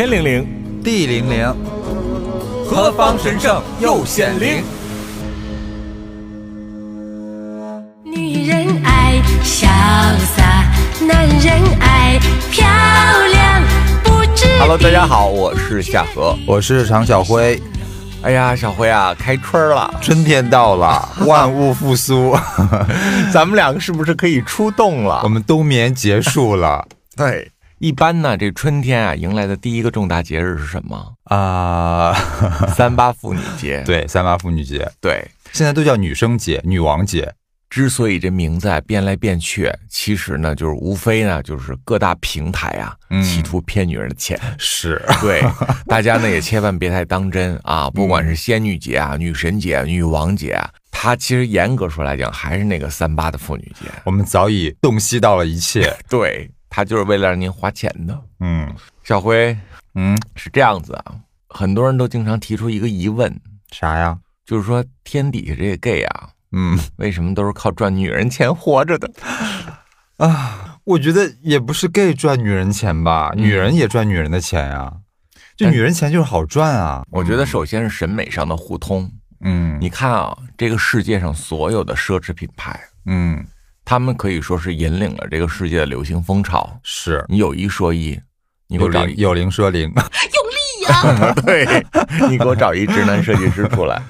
天灵灵，地灵灵，何方神圣又显灵？女人爱潇洒，男人爱漂亮。不知 Hello，大家好，我是夏荷。我是常小辉。哎呀，小辉啊，开春了，春天到了，万物复苏，咱们两个是不是可以出动了？我们冬眠结束了 对，一般呢，这春天啊，迎来的第一个重大节日是什么？啊！三八妇女节。对，三八妇女节对，现在都叫女生节、女王节。之所以这名字啊变来变去，其实呢，就是无非呢，就是各大平台啊，嗯企图骗女人的钱。是，对，大家呢也千万别太当真啊！不管是仙女节啊、女神节、啊、女王节啊，它其实严格说来讲还是那个三八的妇女节。我们早已洞悉到了一切。对，它就是为了让您花钱的。嗯小辉嗯，是这样子啊，很多人都经常提出一个疑问，啥呀？就是说天底下这个 gay 啊，嗯为什么都是靠赚女人钱活着的？啊，我觉得也不是 gay 赚女人钱吧，女人也赚女人的钱呀。就但女人钱就是好赚啊。我觉得首先是审美上的互通。嗯你看啊，这个世界上所有的奢侈品牌，嗯他们可以说是引领了这个世界的流行风潮。是你有一说一，你给有我找有，零 有零说零，对，你给我找一直男设计师出来，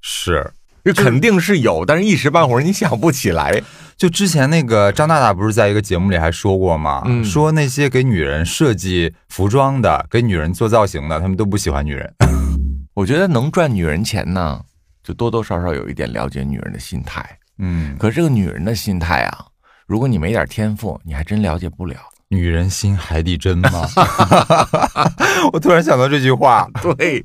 是。这肯定是有，但是一时半会儿你想不起来。就之前那个张大大不是在一个节目里还说过吗？嗯说那些给女人设计服装的、给女人做造型的，他们都不喜欢女人。我觉得能赚女人钱呢，就多多少少有一点了解女人的心态。嗯，可是这个女人的心态啊，如果你没点天赋，你还真了解不了。女人心海底针吗？我突然想到这句话，对，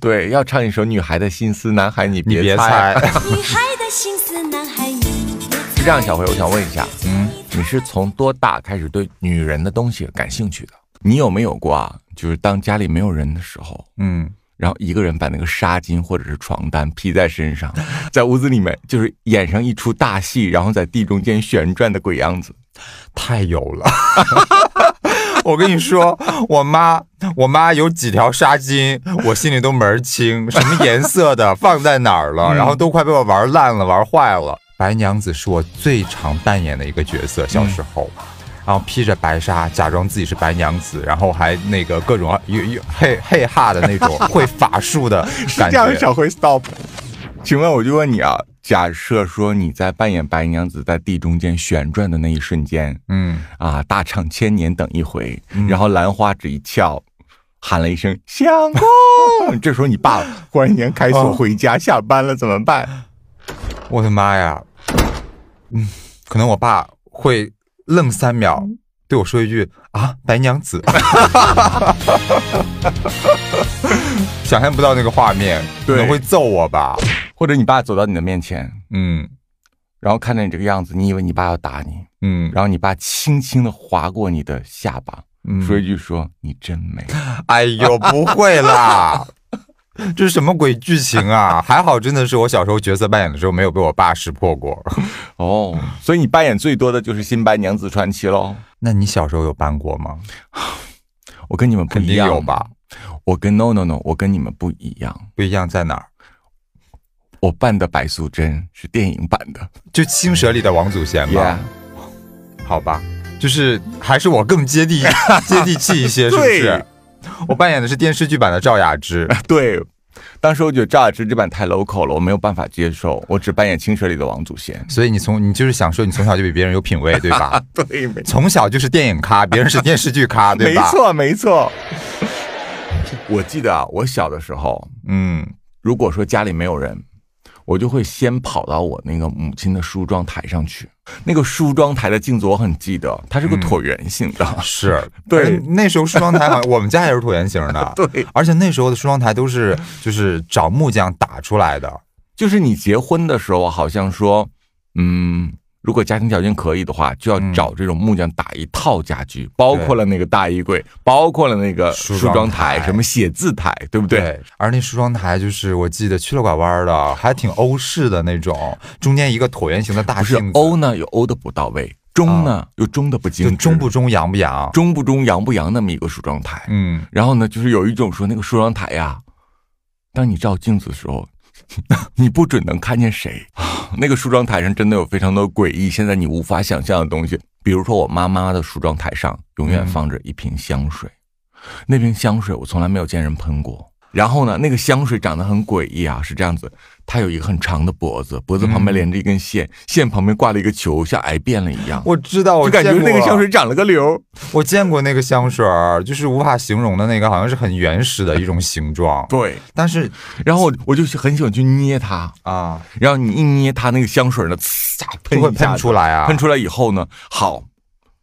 对，要唱一首《女孩的心思》，男孩你你别猜。女孩的心思，男孩你是这样，小辉，我想问一下，嗯，你是从多大开始对女人的东西感兴趣的？你有没有过啊？就是当家里没有人的时候，嗯，然后一个人把那个纱巾或者是床单披在身上，在屋子里面就是演上一出大戏，然后在地中间旋转的鬼样子。太有了。我跟你说，我妈，我妈有几条纱巾，我心里都门儿清，什么颜色的，放在哪儿了，然后都快被我玩烂了，玩坏了。白娘子是我最常扮演的一个角色，小时候。然后披着白纱，假装自己是白娘子，然后还那个各种有有嘿嘿哈的那种会法术的感觉。小辉 stop。请问我就问你啊，假设说你在扮演白娘子在地中间旋转的那一瞬间，嗯，啊，大唱千年等一回，然后兰花指一翘，喊了一声相公。这时候你爸忽然间开锁回家下班了，怎么办？我的妈呀，嗯，可能我爸会愣三秒，对我说一句啊，白娘子，想象不到那个画面，可能会揍我吧，或者你爸走到你的面前，嗯。然后看到你这个样子，你以为你爸要打你，嗯。然后你爸轻轻的划过你的下巴，嗯，说一句说你真美。哎呦，不会啦。这是什么鬼剧情啊？还好，真的是我小时候角色扮演的时候没有被我爸识破过。哦，所以你扮演最多的就是《新白娘子传奇》喽。那你小时候有扮过吗？我跟你们不肯定一样有吧？我跟 no no no，我跟你们不一样。不一样在哪儿？我扮的白素贞是电影版的就青蛇里的王祖贤吧。好吧，就是还是我更接地接地气一些，是不是对？我扮演的是电视剧版的赵雅芝，对。当时我觉得赵雅芝这版太 local 了，我没有办法接受，我只扮演青蛇里的王祖贤。所以你从你就是想说你从小就比别人有品位，对吧？对，没从小就是电影咖，别人是电视剧咖，对吧？，没错，没错。我记得啊，我小的时候，嗯，如果说家里没有人，我就会先跑到我那个母亲的梳妆台上去。那个梳妆台的镜子我很记得，它是个椭圆形的。是。对。那时候梳妆台好像 我们家也是椭圆形的，对，而且那时候的梳妆台都是就是找木匠打出来的，就是你结婚的时候，好像说，嗯，如果家庭条件可以的话，就要嗯找这种木匠打一套家具，包括了那个大衣柜，包括了那个梳梳妆妆台台，什么写字台，对不对？而那梳妆台就是我记得曲了拐弯的，还挺欧式的那种，中间一个椭圆形的大镜子。欧呢，有欧的不到位，中呢又中的不精就致，中不中洋不洋？中不中洋不洋那么一个梳妆台。嗯，然后呢，就是有一种说那个梳妆台呀，当你照镜子的时候，你不准能看见谁。那个梳妆台上真的有非常多诡异，现在你无法想象的东西。比如说，我妈妈的梳妆台上永远放着一瓶香水，那瓶香水我从来没有见人喷过。然后呢，那个香水长得很诡异啊，是这样子，它有一个很长的脖子，脖子旁边连着一根线，线旁边挂了一个球，像癌变了一样。我知道，我就感觉那个香水长了个瘤。我见过那个香水，就是无法形容的那个，好像是很原始的一种形状。对，但是然后我就很喜欢去捏它，啊，然后你一捏它那个香水呢，呲喷会一下子喷出来啊，喷出来以后呢，好，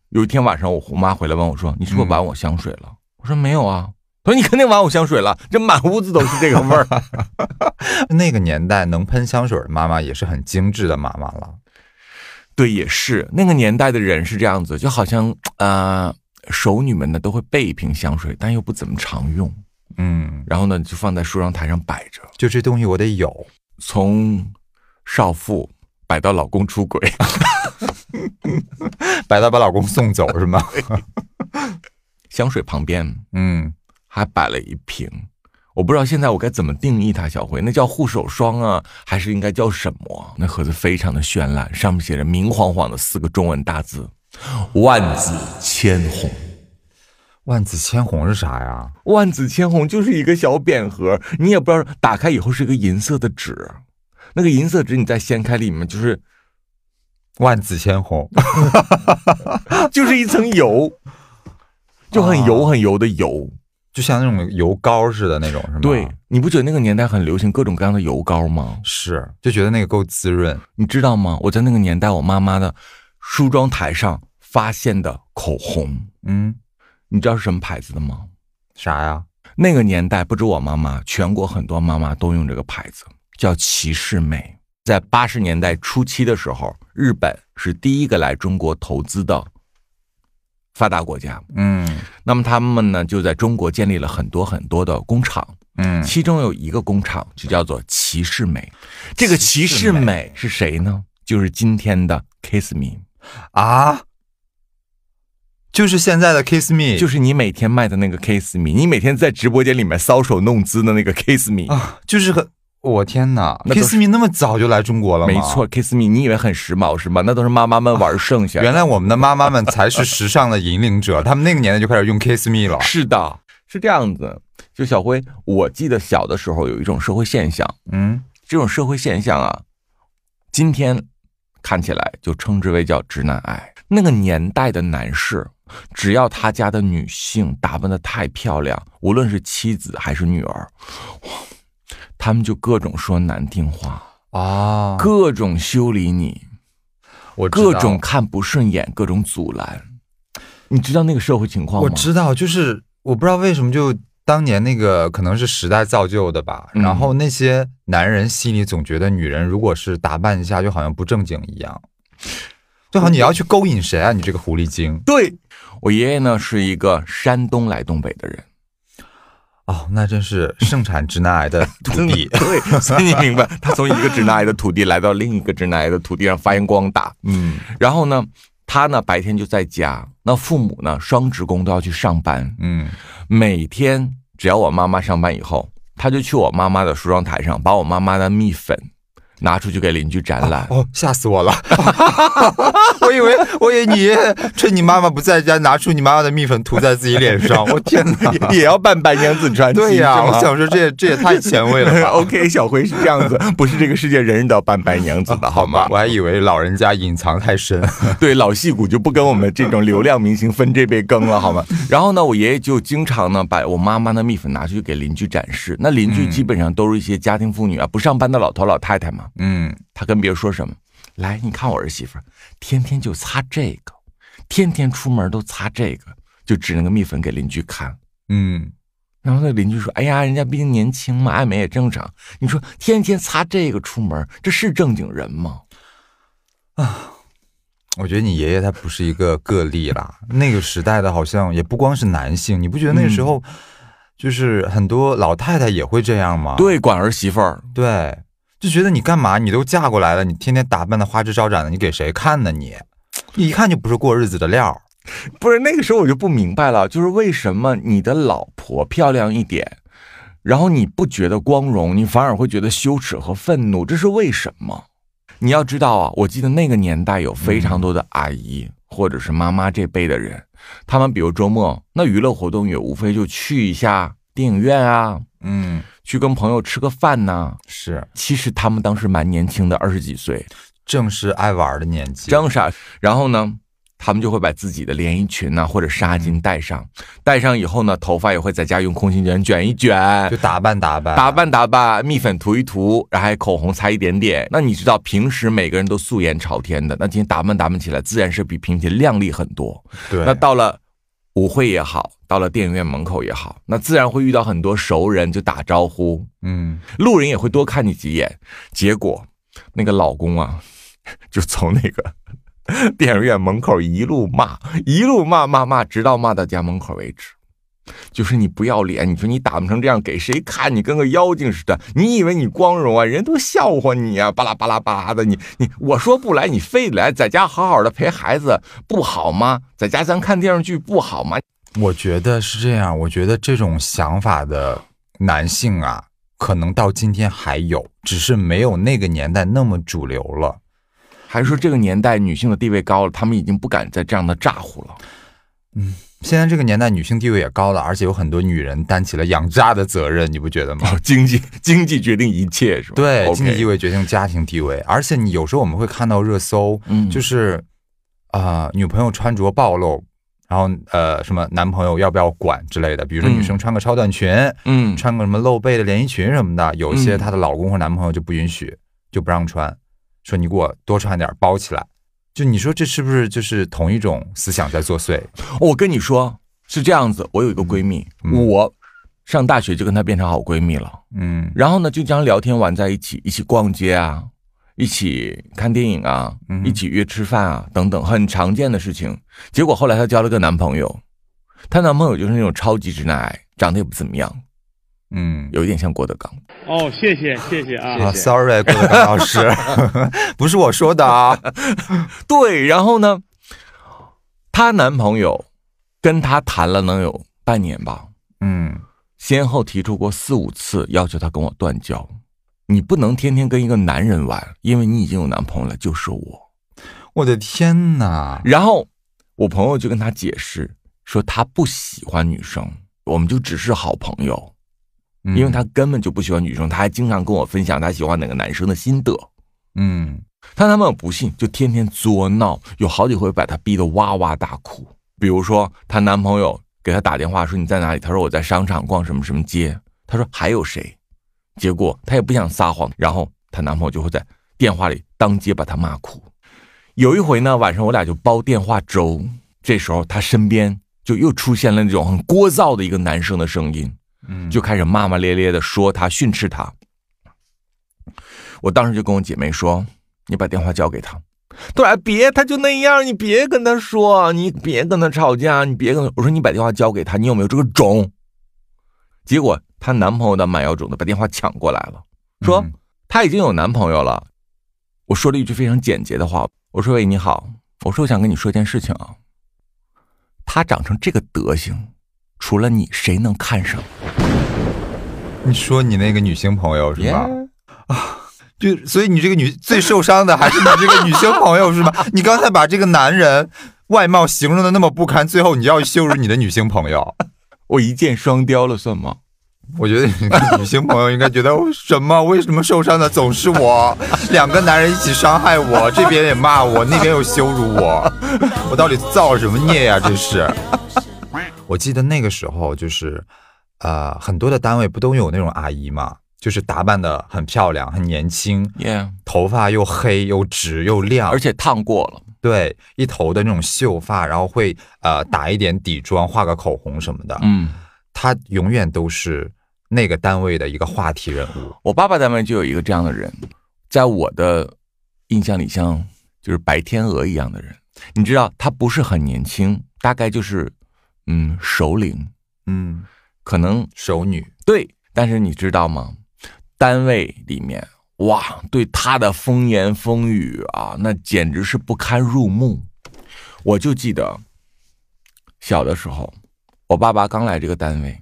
有一天晚上我我妈回来问我说：“你是不是玩我香水了？”我说：“没有啊。”她说：“你肯定玩我香水了，这满屋子都是这个味儿。那个年代能喷香水的妈妈也是很精致的妈妈了。”对，也是那个年代的人是这样子，就好像呃，熟女们呢都会备一瓶香水，但又不怎么常用，嗯，然后呢就放在梳妆台上摆着，就这东西我得有。从少妇摆到老公出轨。摆到把老公送走是吗？香水旁边嗯，还摆了一瓶，我不知道现在我该怎么定义它，小辉，那叫护手霜啊，还是应该叫什么？那盒子非常的绚烂，上面写着明晃晃的四个中文大字“万紫千红”。万紫千红是啥呀？万紫千红就是一个小扁盒，你也不知道打开以后是一个银色的纸，那个银色纸你再掀开，里面就是万紫千红，就是一层油，就很油很油的油。就像那种油膏似的那种，是吗？对，，你不觉得那个年代很流行各种各样的油膏吗？是就觉得那个够滋润。你知道吗？我在那个年代，我妈妈的梳妆台上发现的口红，嗯，你知道是什么牌子的吗？啥呀？那个年代不止我妈妈，全国很多妈妈都用这个牌子，叫骑士美。在八十年代初期的时候，日本是第一个来中国投资的发达国家。嗯那么他们呢，就在中国建立了很多很多的工厂，嗯，其中有一个工厂就叫做骑士美。这个骑士美美是谁呢？就是今天的 Kiss Me。啊，就是现在的 Kiss Me，就是你每天卖的那个 Kiss Me，你每天在直播间里面搔首弄姿的那个 Kiss Me，、啊，就是很，我天哪，Kiss Me 那么早就来中国了吗？没错，Kiss Me，你以为很时髦是吗？那都是妈妈们玩剩下的。原来我们的妈妈们才是时尚的引领者，他们那个年代就开始用 Kiss Me 了。是的，是这样子。就小辉，我记得小的时候有一种社会现象，嗯，这种社会现象啊，今天看起来就称之为叫直男癌。那个年代的男士，只要他家的女性打扮的太漂亮，无论是妻子还是女儿，哇，他们就各种说难听话。啊，各种修理你，我各种看不顺眼，各种阻拦。你知道那个社会情况吗？我知道，就是我不知道为什么就。当年那个可能是时代造就的吧，嗯然后那些男人心里总觉得女人如果是打扮一下，就好像不正经一样，就好你要去勾引谁啊？你这个狐狸精对我爷爷呢是一个山东来东北的人，哦，那真是盛产直男癌的 土地。对，所以你明白，他从一个直男癌的土地来到另一个直男癌的土地上发扬光大。嗯然后呢，他呢白天就在家，那父母呢双职工都要去上班，嗯，每天只要我妈妈上班以后，他就去我妈妈的梳妆台上，把我妈妈的蜜粉拿出去给邻居展览。哦，吓死我了！我以为 我以为你趁你妈妈不在家，拿出你妈妈的蜜粉涂在自己脸上。我天哪！也要扮白娘子传奇，对呀，是吗我想说这也这也太前卫了吧。OK，小辉是这样子，不是这个世界人人都要扮白娘子的，好吗？我还以为老人家隐藏太深。对，老戏骨就不跟我们这种流量明星分这杯羹了，好吗？然后呢，我爷爷就经常呢把我妈妈的蜜粉拿出去给邻居展示，那邻居基本上都是一些家庭妇女啊，不上班的老头老太太嘛。嗯，他跟别人说什么？来，你看我儿媳妇儿，天天就擦这个，天天出门都擦这个，就指那个蜜粉给邻居看。嗯，然后那邻居说：“哎呀，人家毕竟年轻嘛，爱美也正常。你说天天擦这个出门，这是正经人吗？啊我觉得你爷爷他不是一个个例啦。那个时代的好像也不光是男性，你不觉得那个时候就是很多老太太也会这样吗？对，管儿媳妇儿，对，就觉得你干嘛？你都嫁过来了，你天天打扮的花枝招展的，你给谁看呢你？一看就不是过日子的料。不是那个时候我就不明白了，就是为什么你的老婆漂亮一点，然后你不觉得光荣，你反而会觉得羞耻和愤怒，这是为什么？你要知道啊，我记得那个年代有非常多的阿姨、或者是妈妈这辈的人，他们比如周末那娱乐活动也无非就去一下电影院啊，嗯，去跟朋友吃个饭呐、是，其实他们当时蛮年轻的，二十几岁，正是爱玩的年纪。张傻。然后呢，他们就会把自己的连衣裙呐、或者纱巾戴上，戴上以后呢，头发也会在家用空心卷卷一卷就，打扮打扮，打扮打扮，蜜粉涂一涂，然后还口红擦一点点。那你知道，平时每个人都素颜朝天的，那今天打扮打扮起来，自然是比平时靓丽很多。对，那到了舞会也好，到了电影院门口也好，那自然会遇到很多熟人，就打招呼，嗯，路人也会多看你几眼。结果那个老公啊，就从那个电影院门口一路骂，一路骂骂骂，直到骂到家门口为止。就是你不要脸，你说你打扮成这样给谁看？你跟个妖精似的，你以为你光荣啊？人都笑话你啊！巴拉巴拉巴拉的，你你我说不来，你非得来，在家好好的陪孩子不好吗？在家咱看电视剧不好吗？我觉得是这样。我觉得这种想法的男性啊，可能到今天还有，只是没有那个年代那么主流了。还是说这个年代女性的地位高了，他们已经不敢再这样的咋呼了？嗯现在这个年代，女性地位也高了，而且有很多女人担起了养家的责任，你不觉得吗？哦，经济经济决定一切是吧？对经济地位决定家庭地位，而且你有时候我们会看到热搜，嗯就是啊、女朋友穿着暴露，然后呃什么男朋友要不要管之类的，比如说嗯女生穿个超短裙，嗯，穿个什么露背的连衣裙什么的，有一些嗯她的老公或男朋友就不允许，就不让穿，说你给我多穿点，包起来。就你说这是不是就是同一种思想在作祟？我跟你说是这样子，我有一个闺蜜，嗯。我上大学就跟她变成好闺蜜了，嗯。然后呢就经常聊天玩在一起，一起逛街啊，一起看电影啊，嗯一起约吃饭啊，等等，很常见的事情。结果后来她交了个男朋友，她男朋友就是那种超级直男癌，长得也不怎么样，嗯。有一点像郭德纲。哦，谢谢谢谢啊，啊，sorry，郭德纲老师，不是我说的啊。对，然后呢，她男朋友跟她谈了能有半年吧，嗯，先后提出过四五次要求她跟我断交。你不能天天跟一个男人玩，因为你已经有男朋友了，就是我。我的天哪！然后我朋友就跟他解释说，他不喜欢女生，我们就只是好朋友，嗯因为他根本就不喜欢女生，他还经常跟我分享他喜欢哪个男生的心得。嗯她男朋友不信，就天天作闹，有好几回把她逼得哇哇大哭。比如说，她男朋友给她打电话说你在哪里，她说我在商场逛什么什么街，她说还有谁，结果她也不想撒谎，然后她男朋友就会在电话里当街把她骂哭。有一回呢，晚上我俩就煲电话粥，这时候她身边就又出现了那种很聒噪的一个男生的声音，嗯，就开始骂骂咧咧的说她、训斥她。我当时就跟我姐妹说：“你把电话交给他。”她说：“哎，别，他就那样，你别跟他说，你别跟他吵架，你别跟他。”我说：“你把电话交给他，你有没有这个种？”结果她男朋友的蛮有种的把电话抢过来了，说嗯她已经有男朋友了。我说了一句非常简洁的话，我说：“喂，你好，我说我想跟你说一件事情啊，他长成这个德行，除了你，谁能看上？”你说你那个女性朋友是吗 Yeah 就所以你这个女最受伤的还是你这个女性朋友是吗？你刚才把这个男人外貌形容的那么不堪，最后你要羞辱你的女性朋友，我一箭双雕了，算吗？我觉得女性朋友应该觉得哦什么？为什么受伤的总是我？两个男人一起伤害我，这边也骂我，那边又羞辱我，我到底造什么孽呀、这是。我记得那个时候就是，呃，很多的单位不都有那种阿姨嘛，就是打扮的很漂亮、很年轻，耶、头发又黑又直又亮，而且烫过了。对一头的那种秀发，然后会呃打一点底妆、画个口红什么的。嗯，她永远都是那个单位的一个话题人物。我爸爸单位就有一个这样的人，在我的印象里像就是白天鹅一样的人。你知道，他不是很年轻，大概就是嗯首领，嗯，可能熟女。对。但是你知道吗？单位里面哇，对他的风言风语啊，那简直是不堪入目。我就记得小的时候，我爸爸刚来这个单位，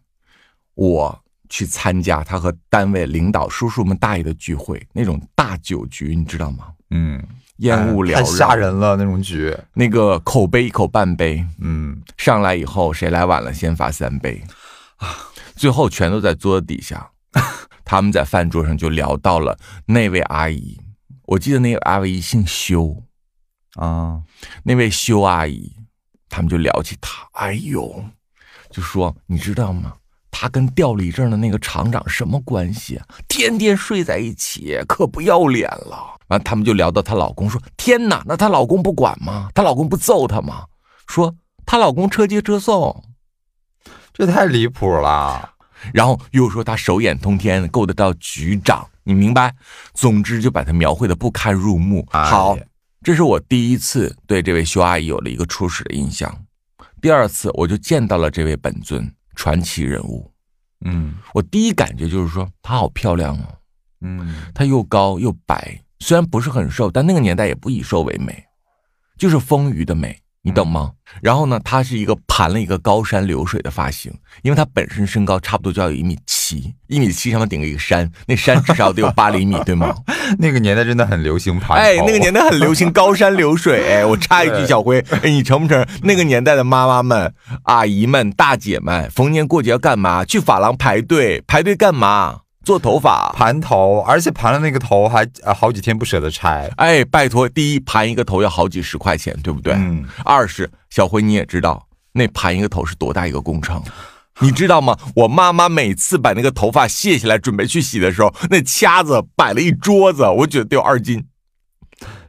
我去参加他和单位领导叔叔们大爷的聚会，那种大酒局，你知道吗？嗯，烟雾缭绕。太吓，人了那种局。那个口杯一口半杯，嗯，上来以后，谁来晚了先罚三杯，最后全都在桌子底下。他们在饭桌上就聊到了那位阿姨，我记得那个阿姨姓修，啊，那位修阿姨，他们就聊起她，哎呦，就说你知道吗？她跟调离证的那个厂长什么关系啊？天天睡在一起，可不要脸了。完，他们就聊到她老公，说天哪，那她老公不管吗？她老公不揍她吗？说她老公车接车送，这太离谱了。然后又说她手眼通天，够得到局长，你明白？总之就把她描绘的不堪入目。哎好，这是我第一次对这位修阿姨有了一个初始的印象。第二次，我就见到了这位本尊传奇人物。嗯。我第一感觉就是说，她好漂亮哦，嗯，她又高又白，虽然不是很瘦，但那个年代也不以瘦为美，就是丰腴的美，你懂吗？然后呢，她是一个盘了一个高山流水的发型，因为她本身身高差不多就要有一米七，一米七上面顶个一个山，那山至少得有八厘米，对吗？那个年代真的很流行盘哎，那个年代很流行高山流水。哎，我插一句，小辉，哎，你承不承认？那个年代的妈妈们、阿姨们、大姐们，逢年过节要干嘛？去发廊排队，排队干嘛？做头发。盘头，而且盘了那个头还呃好几天不舍得拆。哎，拜托，第一盘一个头要好几十块钱，对不对？嗯二是小辉你也知道，那盘一个头是多大一个工程。你知道吗？我妈妈每次把那个头发卸下来准备去洗的时候，那掐子摆了一桌子，我觉得得有二斤。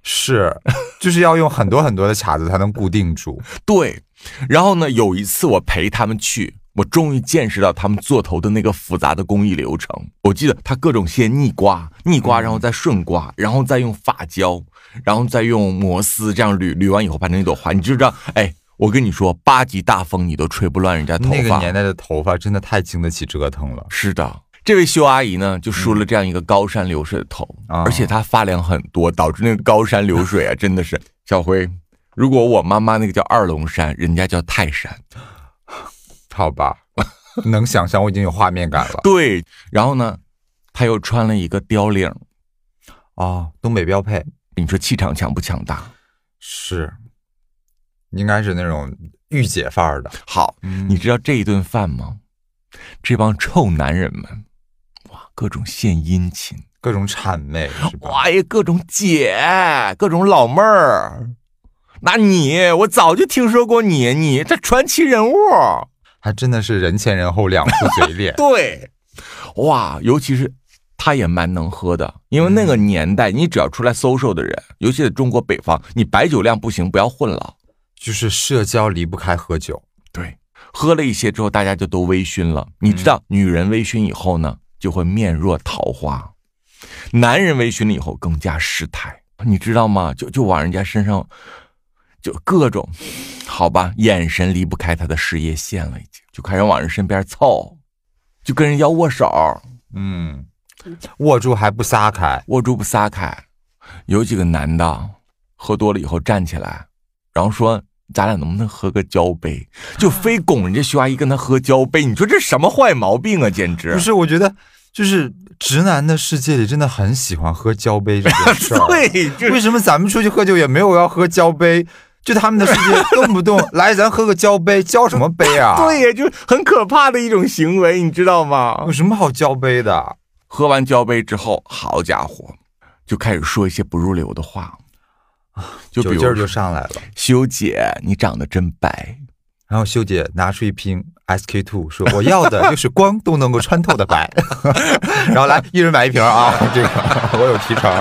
是，就是要用很多很多的卡子才能固定住。对，然后呢，有一次我陪他们去，我终于见识到他们做头的那个复杂的工艺流程。我记得他各种先逆刮，逆刮，然后再顺刮，然后再用发胶，然后再用摩丝这样捋，捋完以后盘成一朵花，你就知道，哎，我跟你说，八级大风你都吹不乱人家头发。那个年代的头发真的太经得起折腾了。是的，这位修阿姨呢，就梳了这样一个高山流水的头，啊而且她发量很多，导致那个高山流水啊，真的是小辉。如果我妈妈那个叫二龙山，人家叫泰山。好吧，能想象，我已经有画面感了。对，然后呢，他又穿了一个貂领，哦，东北标配你说气场强不强大？是，应该是那种御姐范儿的。好，嗯你知道这一顿饭吗？这帮臭男人们，哇，各种献殷勤，各种谄媚？哇呀，各种姐，各种老妹儿。那你，我早就听说过你，你这传奇人物。还真的是人前人后两副嘴脸。对，哇，尤其是他也蛮能喝的，因为那个年代，你只要出来 social 的人，尤其在中国北方，你白酒量不行，不要混了。就是社交离不开喝酒。对，喝了一些之后，大家就都微醺了。你知道，女人微醺以后呢，就会面若桃花；男人微醺了以后更加失态，你知道吗？就就往人家身上，就各种，好吧，眼神离不开他的事业线了，已经就开始往人身边凑，就跟人要握手，嗯，握住还不撒开。握住不撒开。有几个男的喝多了以后站起来，然后说。咱俩能不能喝个交杯？就非拱人家徐阿姨跟他喝交杯，你说这什么坏毛病啊！简直不是，我觉得就是直男的世界里真的很喜欢喝交杯这件事儿。对，就为什么咱们出去喝酒也没有要喝交杯？就他们的世界动不动来咱喝个交杯，交什么杯啊？，对呀，就很可怕的一种行为，你知道吗有？什么好交杯的？喝完交杯之后，好家伙，就开始说一些不入流的话，就比如酒劲儿就上来了。修姐，你长得真白。然后修姐拿出一瓶 SK two，说我要的就是光都能够穿透的白。然后来一人买一瓶啊，这个我有提成。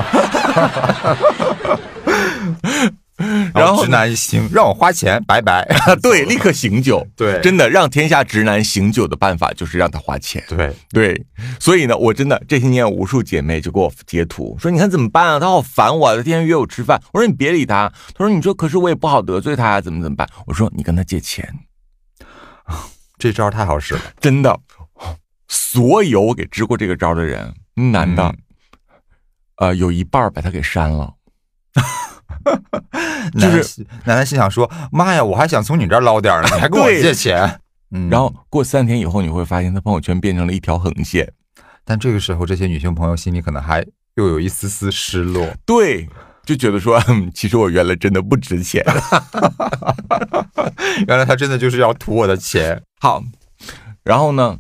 然后直男一听，让我花钱，拜拜。对，立刻醒酒。对真的让天下直男醒酒的办法就是让他花钱。对，对，所以呢，我真的这些年有无数姐妹就给我截图说，你看怎么办啊？他好烦我，他天天约我吃饭。我说你别理他。他说你说可是我也不好得罪他呀，怎么怎么办？我说你跟他借钱，这招太好使了。真的，所有我给支过这个招的人，男的，嗯呃，有一半把他给删了。男男心男男心想说：“妈呀，我还想从你这儿捞点呢，你还跟我借钱。”嗯，然后过三天以后，你会发现他朋友圈变成了一条横线。但这个时候，这些女性朋友心里可能还又有一丝丝失落。对，就觉得说，嗯 其实我原来真的不值钱。原来他真的就是要图我的钱。好，然后呢，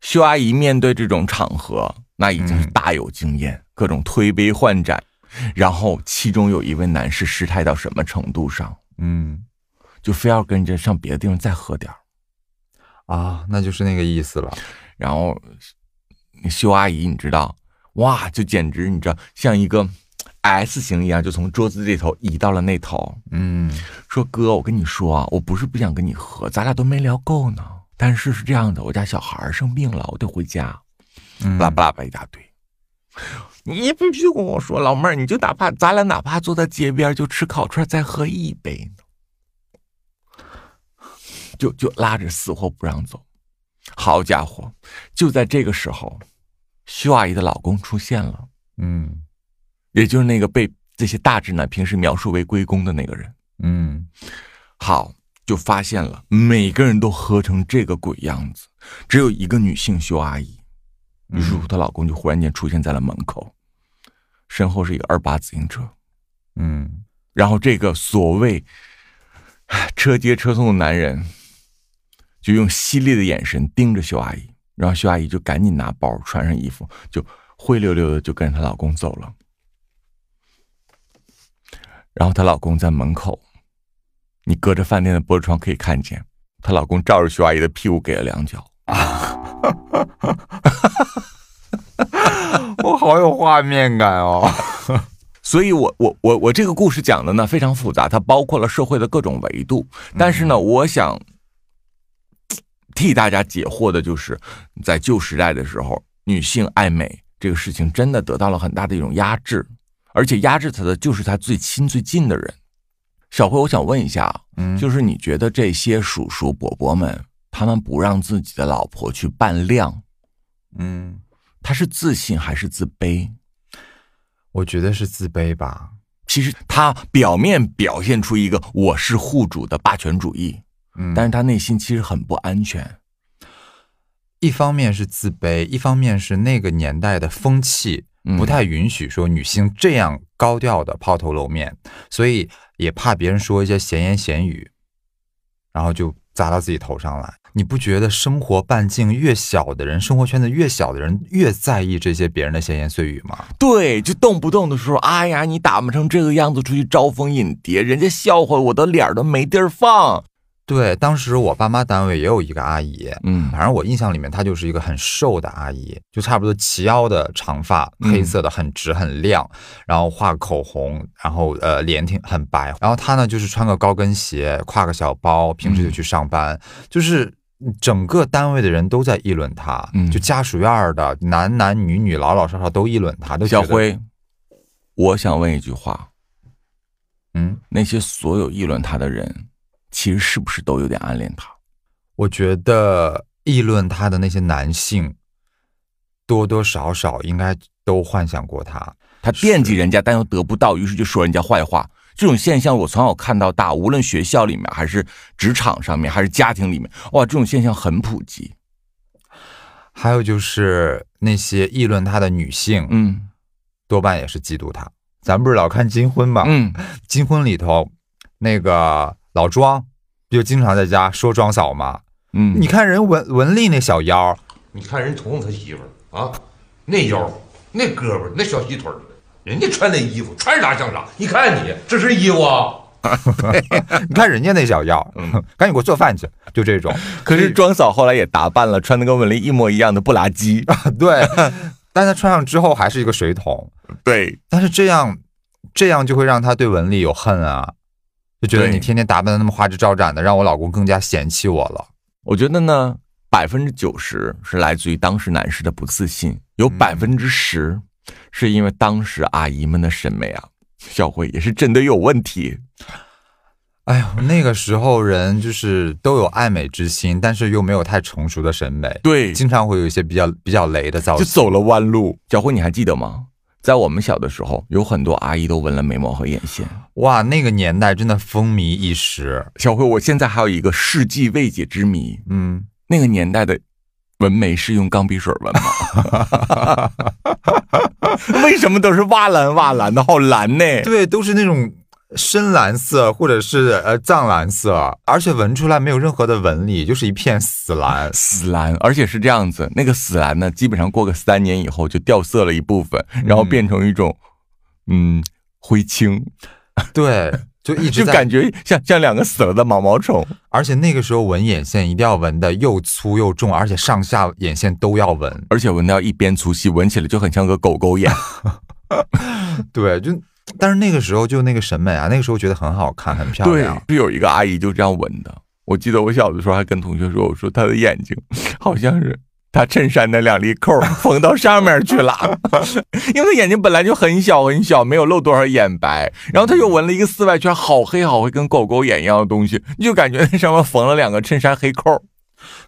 秀阿姨面对这种场合，那已经是嗯大有经验，各种推杯换盏。然后其中有一位男士失态到什么程度上，嗯就非要跟着上别的地方再喝点儿啊，那就是那个意思了。然后修阿姨，你知道，哇，就简直你知道，像一个 S 型一样，就从桌子这头移到了那头。嗯说哥，我跟你说啊，我不是不想跟你喝，咱俩都没聊够呢。但是是这样的，我家小孩生病了，我得回家。嗯巴拉巴拉巴拉一大堆。你必须跟我说，老妹儿，你就哪怕咱俩哪怕坐在街边就吃烤串，再喝一杯呢，就就拉着死活不让走。好家伙，就在这个时候，秀阿姨的老公出现了，嗯也就是那个被这些大直男平时描述为龟公的那个人。嗯好，就发现了每个人都喝成这个鬼样子，只有一个女性秀阿姨。于是乎，她老公就忽然间出现在了门口，身后是一个二八自行车。嗯然后这个所谓车接车送的男人，就用犀利的眼神盯着秀阿姨，然后秀阿姨就赶紧拿包穿上衣服，就灰溜溜的就跟着她老公走了。然后她老公在门口，你隔着饭店的玻璃窗可以看见，她老公照着秀阿姨的屁股给了两脚。我好有画面感哦。所以我我我我这个故事讲的呢非常复杂，它包括了社会的各种维度。但是呢，我想替大家解惑的就是，在旧时代的时候，女性爱美这个事情真的得到了很大的一种压制，而且压制她的就是她最亲最近的人。小辉，我想问一下啊，嗯就是你觉得这些叔叔伯伯们，他们不让自己的老婆去扮靓，嗯，他是自信还是自卑？我觉得是自卑吧。其实他表面表现出一个我是户主的霸权主义，嗯，但是他内心其实很不安全。一方面是自卑，一方面是那个年代的风气嗯不太允许说女性这样高调的抛头露面，所以也怕别人说一些闲言闲语，然后就砸到自己头上来。你不觉得生活半径越小的人，生活圈子越小的人，越在意这些别人的闲言碎语吗？对，就动不动的时候，哎呀，你打扮成这个样子出去招蜂引蝶，人家笑话我的脸儿都没地儿放。对，当时我爸妈单位也有一个阿姨，嗯反正我印象里面，她就是一个很瘦的阿姨，就差不多齐腰的长发，嗯黑色的，很直很亮，然后画口红，然后呃脸挺很白，然后她呢就是穿个高跟鞋，挎个小包，平时就去上班，就是。整个单位的人都在议论他，嗯。就家属院的男男女女老老少少都议论他，都，小辉，我想问一句话：嗯，那些所有议论他的人，其实是不是都有点暗恋他？我觉得议论他的那些男性，多多少少应该都幻想过他，他惦记人家，但又得不到，于是就说人家坏话。这种现象我从小看到大，无论学校里面，还是职场上面，还是家庭里面，哇，这种现象很普及。还有就是那些议论他的女性，嗯多半也是嫉妒他。咱不是老看《金婚》吗？嗯，金婚》里头那个老庄不就经常在家说庄嫂吗？嗯，你看人文文丽那小腰，你看人彤彤他媳妇儿啊，那腰、那胳膊、那小细腿儿，人家穿那衣服穿啥像啥。你看你这是衣服啊？你看人家那小腰，赶紧给我做饭去，就这种。可是庄嫂后来也打扮了，穿的跟文丽一模一样的布拉基。对，但她穿上之后还是一个水桶。对，但是这样，这样就会让她对文丽有恨啊，就觉得你天天打扮的那么花枝招展的，让我老公更加嫌弃我了。我觉得呢，百分之九十是来自于当时男士的不自信，有百分之十是因为当时阿姨们的审美啊，小慧也是真的有问题。哎呦，那个时候人就是都有爱美之心，但是又没有太成熟的审美，对，经常会有一些比较比较雷的造型。就走了弯路。小慧，你还记得吗？在我们小的时候，有很多阿姨都纹了眉毛和眼线。哇，那个年代真的风靡一时。小慧，我现在还有一个世纪未解之谜，嗯，那个年代的纹眉是用钢笔水纹吗？为什么都是哇蓝哇蓝的，好蓝呢？对，都是那种深蓝色或者是呃藏蓝色，而且纹出来没有任何的纹理，就是一片死蓝。死蓝，而且是这样子，那个死蓝呢，基本上过个三年以后就掉色了一部分，然后变成一种嗯灰青，对，就一直就感觉像像两个死了的毛毛虫。而且那个时候纹眼线一定要纹的又粗又重，而且上下眼线都要纹。而且纹到一边粗细，纹起来就很像个狗狗眼。对，就但是那个时候就那个审美啊，那个时候觉得很好看，很漂亮对亮。，是有一个阿姨就这样纹的。我记得我小的时候还跟同学说，我说她的眼睛好像是她衬衫的两粒扣缝到上面去了，因为他眼睛本来就很小很小，没有露多少眼白，然后他又纹了一个四外圈，好黑好黑，跟狗狗眼一样的东西，你就感觉那上面缝了两个衬衫黑扣。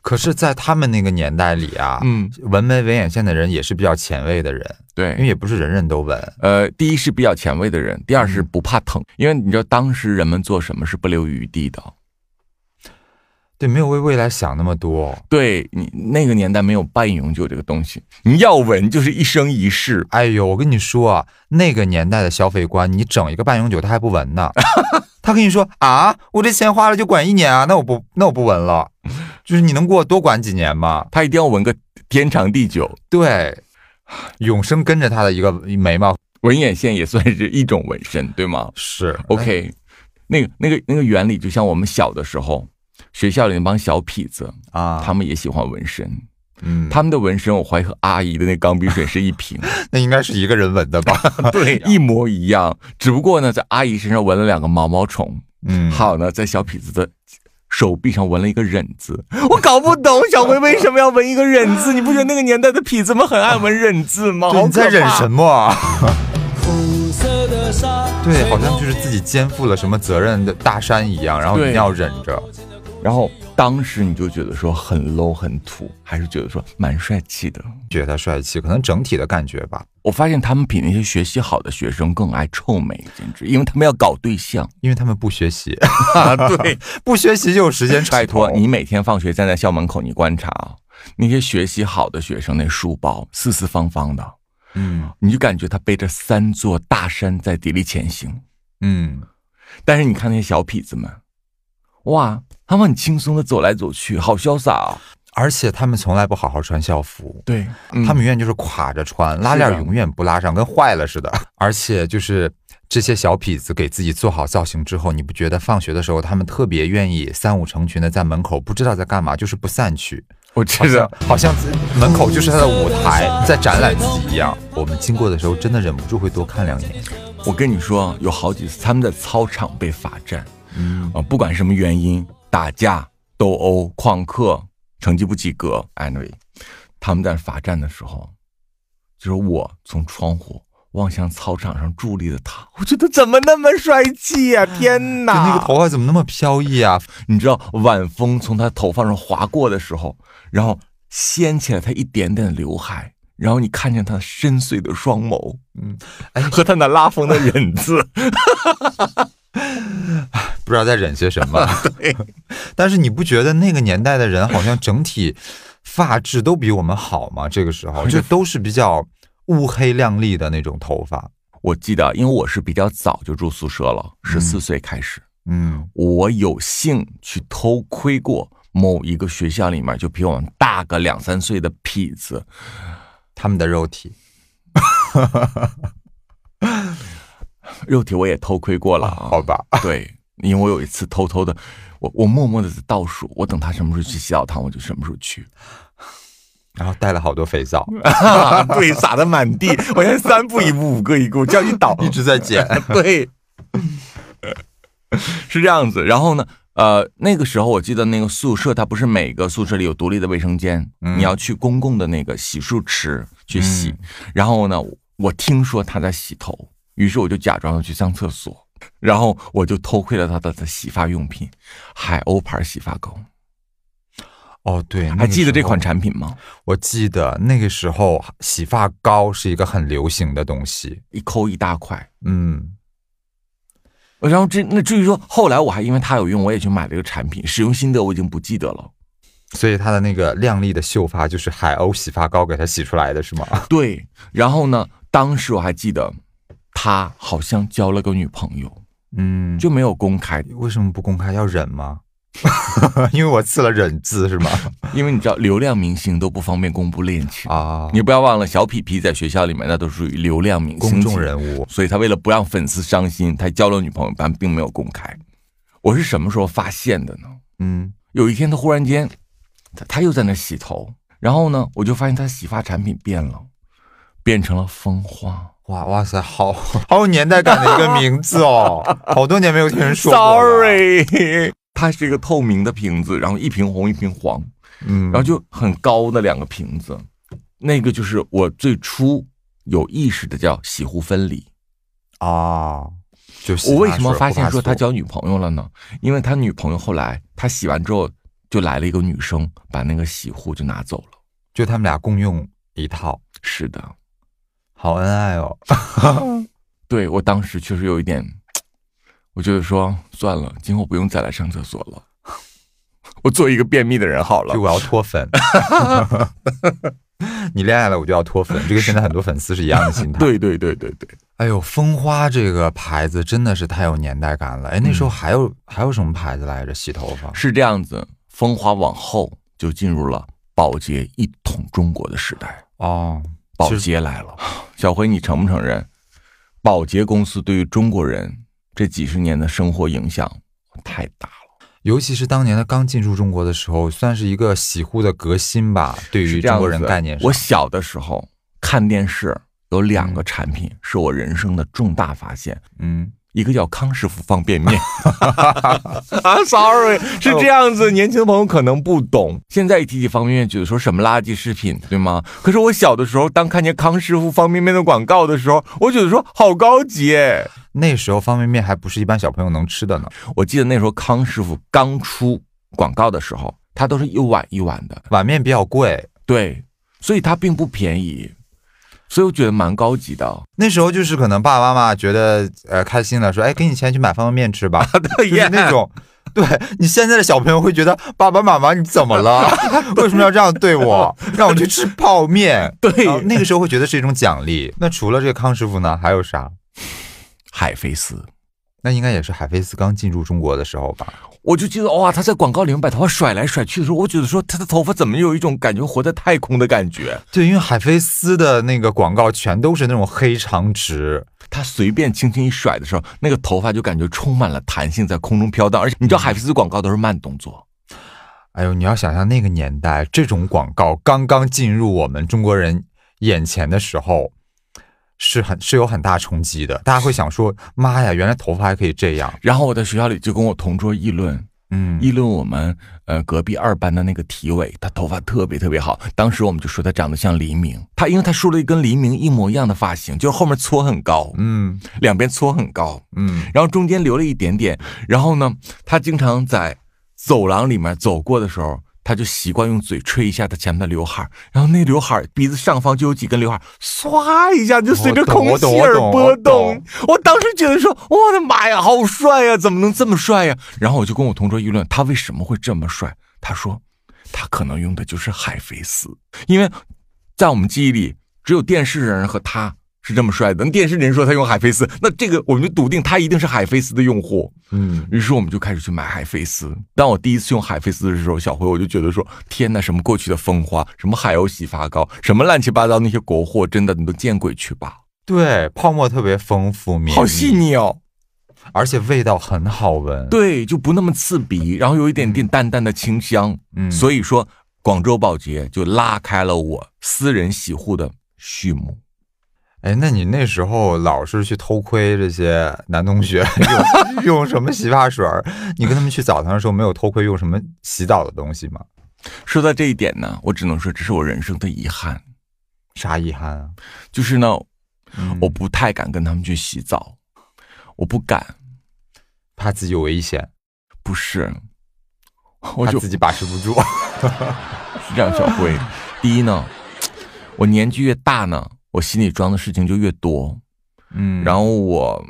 可是，在他们那个年代里啊，嗯，纹眉纹眼线的人也是比较前卫的人，对因为。也不是人人都纹。呃，第一是比较前卫的人，第二是不怕疼，因为你知道当时人们做什么是不留余地的。对，没有为未来想那么多。对你那个年代没有半永久这个东西，你要纹就是一生一世。哎呦，我跟你说啊，那个年代的消费观，你整一个半永久他还不纹呢。他跟你说啊，我这钱花了就管一年啊，那我不那我不纹了，就是你能给我多管几年吗？他一定要纹个天长地久。对，永生跟着他的一个眉毛纹眼线也算是一种纹身，对吗是？OK，那个那个那个原理就像我们小的时候，学校里那帮小痞子，啊，他们也喜欢纹身。嗯，他们的纹身，我怀疑和阿姨的那钢笔水是一瓶，那应该是一个人纹的吧？对，一模一样。只不过呢，在阿姨身上纹了两个毛毛虫，嗯，还有呢，在小痞子的手臂上纹了一个忍字。我搞不懂小辉为什么要纹一个忍字？你不觉得那个年代的痞子们很爱纹忍字吗？你在忍什么？啊？对，好像就是自己肩负了什么责任的大山一样，然后一定要忍着。然后当时你就觉得说很 low 很土，还是觉得说蛮帅气的。觉得他帅气，可能整体的感觉吧，我发现他们比那些学习好的学生更爱臭美，简直，因为他们要搞对象。因为他们不学习，啊，对，不学习就有时间拜托头你每天放学站在校门口，你观察啊，那些学习好的学生，那书包四四方方的，嗯你就感觉他背着三座大山在砥砺前行。嗯，但是你看那些小痞子们，哇，他们很轻松的走来走去，好潇洒啊！而且他们从来不好好穿校服。对，他们永远就是垮着穿，拉链永远不拉上，跟坏了似的。而且就是这些小痞子给自己做好造型之后，你不觉得放学的时候他们特别愿意三五成群的在门口不知道在干嘛，就是不散去，我好像知道，好像门口就是他的舞台，在展览自己一样。我们经过的时候，真的忍不住会多看两眼。我跟你说，有好几次他们在操场被罚站，嗯啊、不管什么原因，打架、斗殴、旷课、成绩不及格，anyway，他们在罚站的时候，就是我从窗户望向操场上伫立的他，我觉得怎么那么帅气呀、天就哪！那个头发怎么那么飘逸啊？你知道晚风从他头发上划过的时候，然后掀起了他一点点的刘海，然后你看见他深邃的双眸，嗯，哎，和他那拉风的忍字，不知道在忍些什么。对，但是你不觉得那个年代的人好像整体发质都比我们好吗？这个时候就都是比较乌黑亮丽的那种头发。我记得，因为我是比较早就住宿舍了，十四岁开始，嗯，我有幸去偷窥过某一个学校里面就比我们大个两三岁的痞子，他们的肉体 肉体我也偷窥过了啊。好吧？对，因为我有一次偷偷的，我我默默的在倒数，我等他什么时候去洗澡堂，我就什么时候去。然后带了好多肥皂，对，撒的满地，我现在三步一步，五个一个，我叫你倒，一直在捡。对，是这样子。然后呢，呃，那个时候我记得那个宿舍，它不是每个宿舍里有独立的卫生间，嗯你要去公共的那个洗漱池去洗。然后呢，我听说他在洗头，于是我就假装要去上厕所，然后我就偷窥了他的的洗发用品，海鸥牌洗发膏。哦，对，那还记得这款？产品吗？我记得那个时候洗发膏是一个很流行的东西。一抠一大块。嗯，然后这那至于说后来我还因为它有用，我也去买了一个产品，使用心得我已经不记得了。所以它的那个亮丽的秀发就是海鸥洗发膏给它洗出来的，是吗？对，然后呢，当时我还记得他好像交了个女朋友，嗯，就没有公开，为什么不公开？要忍吗？因为我刺了忍字是吗？因为你知道流量明星都不方便公布恋情。啊，你不要忘了，小皮皮在学校里面那都属于流量明星公众人物所以他为了不让粉丝伤心，他交了女朋友，但并没有公开。我是什么时候发现的呢？嗯，有一天他忽然间，他他又在那洗头，然后呢，我就发现他洗发产品变了，变成了蜂花。哇哇塞，好 好有年代感的一个名字哦，好多年没有听人说。Sorry，它是一个透明的瓶子，然后一瓶红一瓶黄，嗯，然后就很高的两个瓶子，那个就是我最初有意识的叫洗护分离。啊，就洗我为什么发现说他交女朋友了呢？因为他女朋友后来他洗完之后，就来了一个女生，把那个洗护就拿走了。就他们俩共用一套，是的，好恩爱哦。对我当时确实有一点，我就是说算了，今后不用再来上厕所了，我做一个便秘的人好了就。我要脱粉。你恋爱了，我就要脱粉，这个现在很多粉丝是一样的心态。，对对对对对，哎呦，蜂花这个牌子真的是太有年代感了。哎，那时候嗯还有、还有什么牌子来着？洗头发是这样子。风花往后就进入了保洁一统中国的时代，哦，保洁来了。小辉，你承不承认，保洁公司对于中国人这几十年的生活影响太大了？尤其是当年他刚进入中国的时候，算是一个洗护的革新吧，对于中国人子概念。我小的时候看电视，有两个产品是我人生的重大发现。嗯，一个叫康师傅方便面 啊，sorry，是这样子，年轻的朋友可能不懂。现在一提起方便面，觉得说什么垃圾食品，对吗？可是我小的时候，当看见康师傅方便面的广告的时候，我觉得说好高级哎。那时候方便面还不是一般小朋友能吃的呢，我记得那时候康师傅刚出广告的时候，它都是一碗一碗的，碗面比较贵。对，所以它并不便宜，所以我觉得蛮高级的。那时候就是可能爸爸妈妈觉得呃开心了，说哎给你钱去买方便面吃吧，就是那种。对你现在的小朋友会觉得爸爸妈妈你怎么了？为什么要这样对我？让我去吃泡面？对那个时候会觉得是一种奖励。那除了这个康师傅呢，还有啥？海飞丝，那应该也是海飞丝刚进入中国的时候吧？我就记得哇，他在广告里面把头发甩来甩去的时候，我觉得说他的头发怎么有一种感觉活在太空的感觉。对，因为海飞丝的那个广告全都是那种黑长直，他随便轻轻一甩的时候，那个头发就感觉充满了弹性，在空中飘荡。而且你知道海飞丝广告都是慢动作，哎呦，你要想象那个年代，这种广告刚刚进入我们中国人眼前的时候，是很是有很大冲击的。大家会想说：“妈呀，原来头发还可以这样。然后我在学校里就跟我同桌议论，”嗯，议论我们呃隔壁二班的那个体委，他头发特别特别好。当时我们就说他长得像黎明，他因为他梳了一跟黎明一模一样的发型，就是后面搓很高，嗯两边搓很高，嗯，然后中间留了一点点。然后呢，他经常在走廊里面走过的时候，他就习惯用嘴吹一下他前面的刘海儿，然后那刘海儿鼻子上方就有几根刘海儿，唰一下就随着空气而波动懂。我当时觉得说，我的妈呀，好帅呀，怎么能这么帅呀？然后我就跟我同桌议论，他为什么会这么帅？他说，他可能用的就是海飞丝，因为在我们记忆里，只有电视人和他是这么帅的。那电视人说他用海飞丝，那这个我们就笃定他一定是海飞丝的用户。嗯，于是我们就开始去买海飞丝。当我第一次用海飞丝的时候，小辉我就觉得说：天呐，什么过去的风花，什么海鸥洗发膏，什么乱七八糟那些国货，真的你都见鬼去吧！对，泡沫特别丰富，绵好细，腻哦。而且味道很好闻。，对，就不那么刺鼻，然后有一点点淡淡的清香。嗯所以说广州保洁就拉开了我私人洗护的序幕。哎，那你那时候老是去偷窥这些男同学 用用什么洗发水儿？你跟他们去澡堂的时候没有偷窥用什么洗澡的东西吗？说到这一点呢，我只能说这是我人生的遗憾，啥遗憾啊？就是呢，嗯我不太敢跟他们去洗澡，我不敢，怕自己有危险。不是，我就自己把持不住。是这样，小辉。第一呢，我年纪越大呢，我心里装的事情就越多。嗯，然后我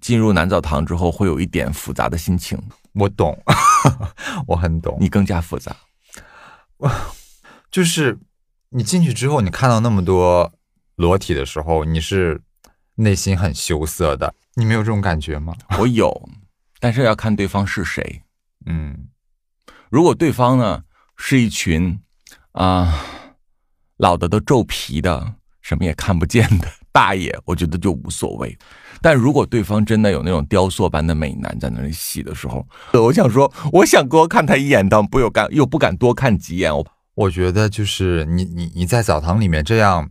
进入男澡堂之后，会有一点复杂的心情，我懂，我很懂。你更加复杂。就是你进去之后，你看到那么多裸体的时候，你是内心很羞涩的。你没有这种感觉吗？我有，但是要看对方是谁。嗯，如果对方呢是一群啊、老的都皱皮的，什么也看不见的 大爷，我觉得就无所谓。但如果对方真的有那种雕塑般的美男在那里洗的时候，我想说，我想多看他一眼，但不又敢又不敢多看几眼。我我觉得就是你你你在澡堂里面这样，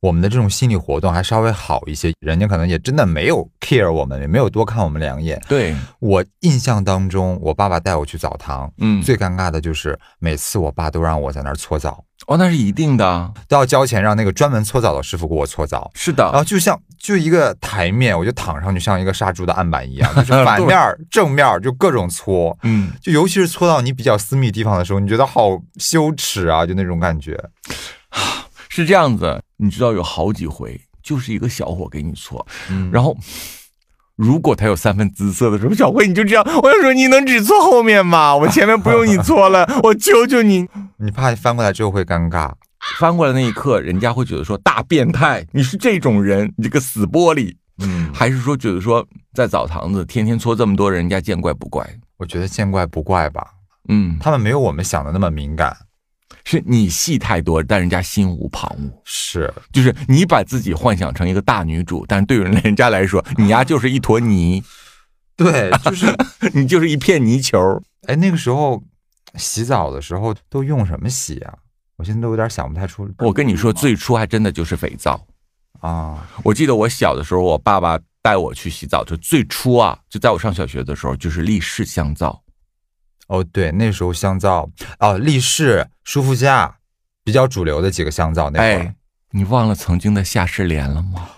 我们的这种心理活动还稍微好一些，人家可能也真的没有 care 我们，也没有多看我们两眼。对，我印象当中，我爸爸带我去澡堂，嗯，最尴尬的就是每次我爸都让我在那儿搓澡，哦，那是一定的，都要交钱让那个专门搓澡的师傅给我搓澡。是的，然后就像就一个台面，我就躺上去像一个杀猪的案板一样，就是反面、正面就各种搓，嗯，就尤其是搓到你比较私密地方的时候，你觉得好羞耻啊，就那种感觉。是这样子。你知道有好几回，就是一个小伙给你搓，嗯然后。如果他有三分姿色的时候，小慧你就这样，我想说你能只搓后面吗？我前面不用你搓了，我求求你。你怕翻过来之后会尴尬。翻过来那一刻，人家会觉得说大变态，你是这种人，你这个死玻璃，嗯，还是说觉得说在澡堂子天天搓这么多人，人家见怪不怪？我觉得见怪不怪吧，嗯，他们没有我们想的那么敏感。是你戏太多，但人家心无旁骛。是，就是你把自己幻想成一个大女主，但是对于人家来说，你呀就是一坨泥，对，就是，你就是一片泥球。哎，那个时候洗澡的时候都用什么洗啊？我现在都有点想不太出。我跟你说，最初还真的就是肥皂。啊，我记得我小的时候，我爸爸带我去洗澡，就最初啊，就在我上小学的时候，就是立式香皂。哦，对，那时候香皂哦，力士、舒肤佳比较主流的几个香皂那会儿。哎，你忘了曾经的夏世莲了吗？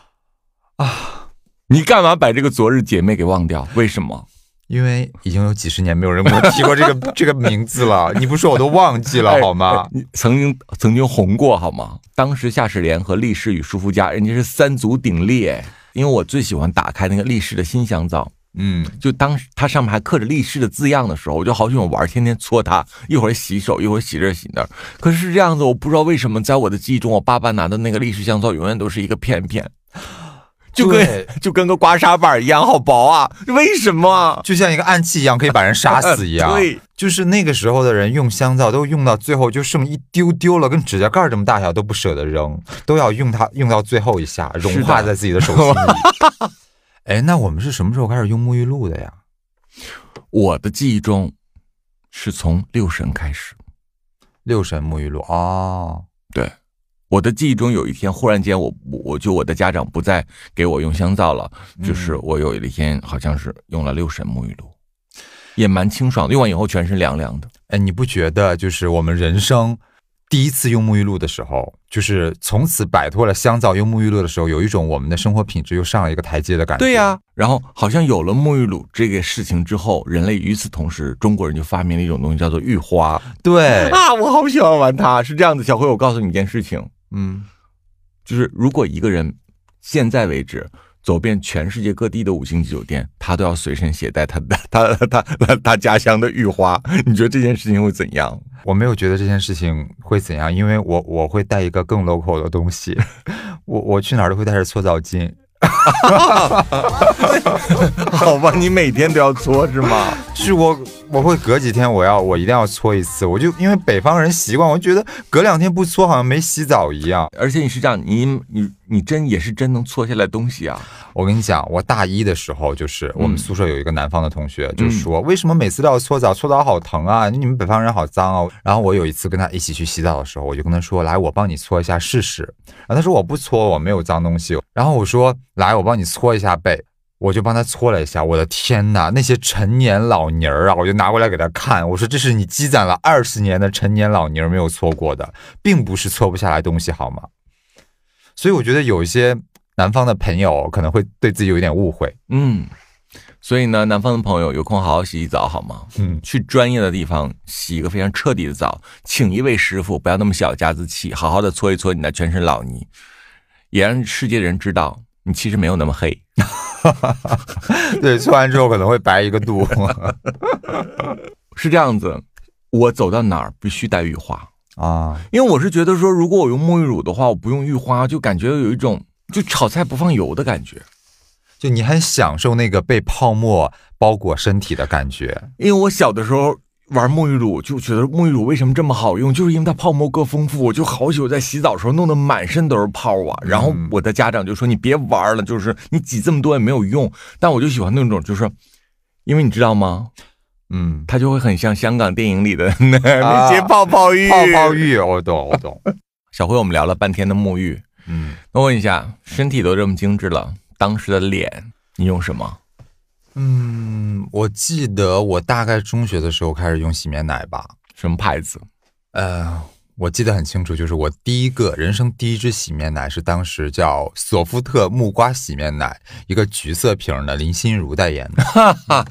啊，你干嘛把这个昨日姐妹给忘掉？为什么？因为已经有几十年没有人给我提过这个 这个名字了，你不说我都忘记了好吗曾经曾经红过好吗？当时夏世莲和力士与舒肤佳，人家是三足鼎立哎。因为我最喜欢打开那个力士的新香皂，嗯，就当时它上面还刻着力士的字样的时候，我就好喜欢玩，天天搓它，一会儿洗手，一会儿洗这洗那儿。可是这样子，我不知道为什么，在我的记忆中，我爸爸拿的那个力士香皂永远都是一个片片，就跟 就跟个刮痧板一样，好薄啊！为什么？就像一个暗器一样，可以把人杀死一样。对，就是那个时候的人用香皂都用到最后就剩一丢丢了，跟指甲盖这么大小都不舍得扔，都要用它用到最后一下，融化在自己的手心里。哎，那我们是什么时候开始用沐浴露的呀？我的记忆中是从六神开始。六神沐浴露哦，对，我的记忆中有一天，忽然间我我就我的家长不再给我用香皂了，就是我有一天好像是用了六神沐浴露，也蛮清爽的，用完以后全身凉凉的。哎，你不觉得就是我们人生第一次用沐浴露的时候，就是从此摆脱了香皂用沐浴露的时候，有一种我们的生活品质又上了一个台阶的感觉。对呀、然后好像有了沐浴露这个事情之后，人类与此同时，中国人就发明了一种东西叫做浴花对，啊，我好喜欢玩它。是这样的，小辉，我告诉你一件事情，嗯，就是如果一个人现在为止走遍全世界各地的五星级酒店，他都要随身携带他的他他他他家乡的浴花，你觉得这件事情会怎样？我没有觉得这件事情会怎样，因为我我会带一个更 local 的东西，我我去哪儿都会带着搓澡巾。好吧，你每天都要搓是吗？是我我会隔几天我要我一定要搓一次，我就因为北方人习惯，我觉得隔两天不搓好像没洗澡一样。而且你是这样，你你你真也是真能搓下来东西啊！我跟你讲，我大一的时候就是我们嗯宿舍有一个南方的同学，就说为什么每次都要搓澡，搓澡好疼啊！你们北方人好脏哦。然后我有一次跟他一起去洗澡的时候，我就跟他说，来，我帮你搓一下试试。然后他说我不搓，我没有脏东西。然后我说来，我帮你搓一下背。我就帮他搓了一下，我的天呐，那些陈年老泥儿啊，我就拿过来给他看，我说这是你积攒了二十年的陈年老泥儿没有搓过的，并不是搓不下来东西好吗？所以我觉得有一些南方的朋友可能会对自己有一点误会。嗯，所以呢，南方的朋友有空好好洗洗澡好吗？嗯去专业的地方洗一个非常彻底的澡，请一位师傅，不要那么小家子气，好好的搓一搓你的全身老泥，也让世界人知道你其实没有那么黑。对，搓完之后可能会白一个度。是这样子，我走到哪儿必须带浴花，啊，因为我是觉得说，如果我用沐浴乳的话，我不用浴花，就感觉有一种就炒菜不放油的感觉。就你很享受那个被泡沫包裹身体的感觉。因为我小的时候玩沐浴乳，就觉得沐浴乳为什么这么好用，就是因为它泡沫够丰富。我就好喜欢在洗澡的时候弄得满身都是泡啊。然后我的家长就说：“你别玩了，就是你挤这么多也没有用。”但我就喜欢那种，就是因为你知道吗？嗯，它就会很像香港电影里的那些泡泡浴。泡泡浴，我懂，我懂。小辉，我们聊了半天的沐浴，嗯那问一下，身体都这么精致了，当时的脸你用什么？嗯，我记得我大概中学的时候开始用洗面奶吧。什么牌子？呃，我记得很清楚，就是我第一个人生第一支洗面奶是当时叫索夫特木瓜洗面奶，一个橘色瓶的，林心如代言的。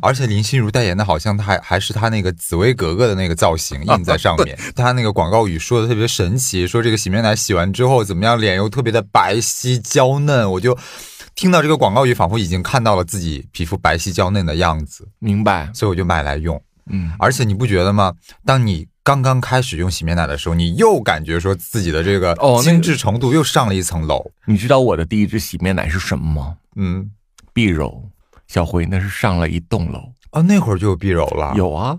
而且林心如代言的，好像她还还是她那个紫薇格格的那个造型印在上面。她那个广告语说的特别神奇，说这个洗面奶洗完之后怎么样，脸又特别的白皙娇嫩。我就听到这个广告语，仿佛已经看到了自己皮肤白皙娇嫩的样子，明白？所以我就买来用。嗯，而且你不觉得吗？当你刚刚开始用洗面奶的时候，你又感觉说自己的这个哦精致程度又上了一层楼。你知道我的第一支洗面奶是什么吗？嗯，碧柔，小辉那是上了一栋楼。哦，那会儿就有碧柔了。有啊，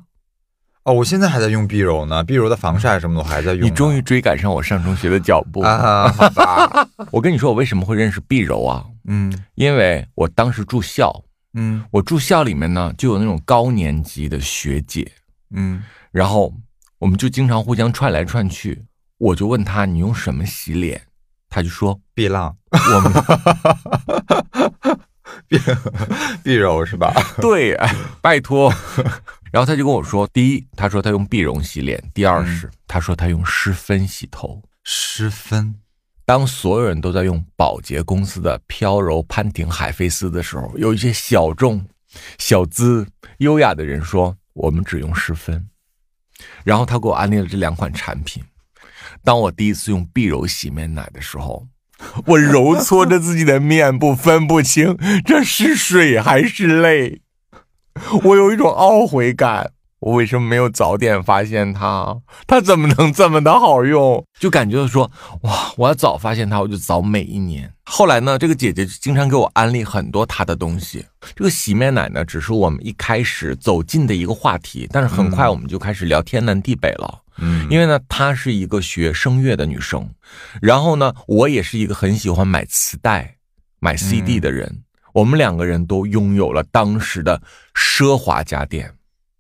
哦，我现在还在用碧柔呢，碧柔的防晒什么的我还在用。你终于追赶上我上中学的脚步。啊，好吧，我跟你说，我为什么会认识碧柔啊？嗯因为我当时住校，嗯我住校里面呢就有那种高年级的学姐，嗯然后我们就经常互相串来串去。我就问她你用什么洗脸，她就说碧浪，我们 碧 碧柔是吧？对，哎，拜托。然后他就跟我说，第一，他说他用碧柔洗脸；第二是、他说他用湿芬洗头。湿分。当所有人都在用宝洁公司的飘柔潘婷海飞丝的时候，有一些小众、小资、优雅的人说我们只用湿芬。然后他给我安利了这两款产品。当我第一次用碧柔洗面奶的时候，我揉搓着自己的面部，分不清这是水还是泪。我有一种懊悔感，我为什么没有早点发现它？它怎么能这么的好用？就感觉说，哇，我要早发现它，我就早美一年。后来呢，这个姐姐经常给我安利很多她的东西。这个洗面奶呢，只是我们一开始走进的一个话题，但是很快我们就开始聊天南地北了。嗯因为呢，她是一个学声乐的女生，然后呢，我也是一个很喜欢买磁带、买 CD 的人。我们两个人都拥有了当时的奢华家电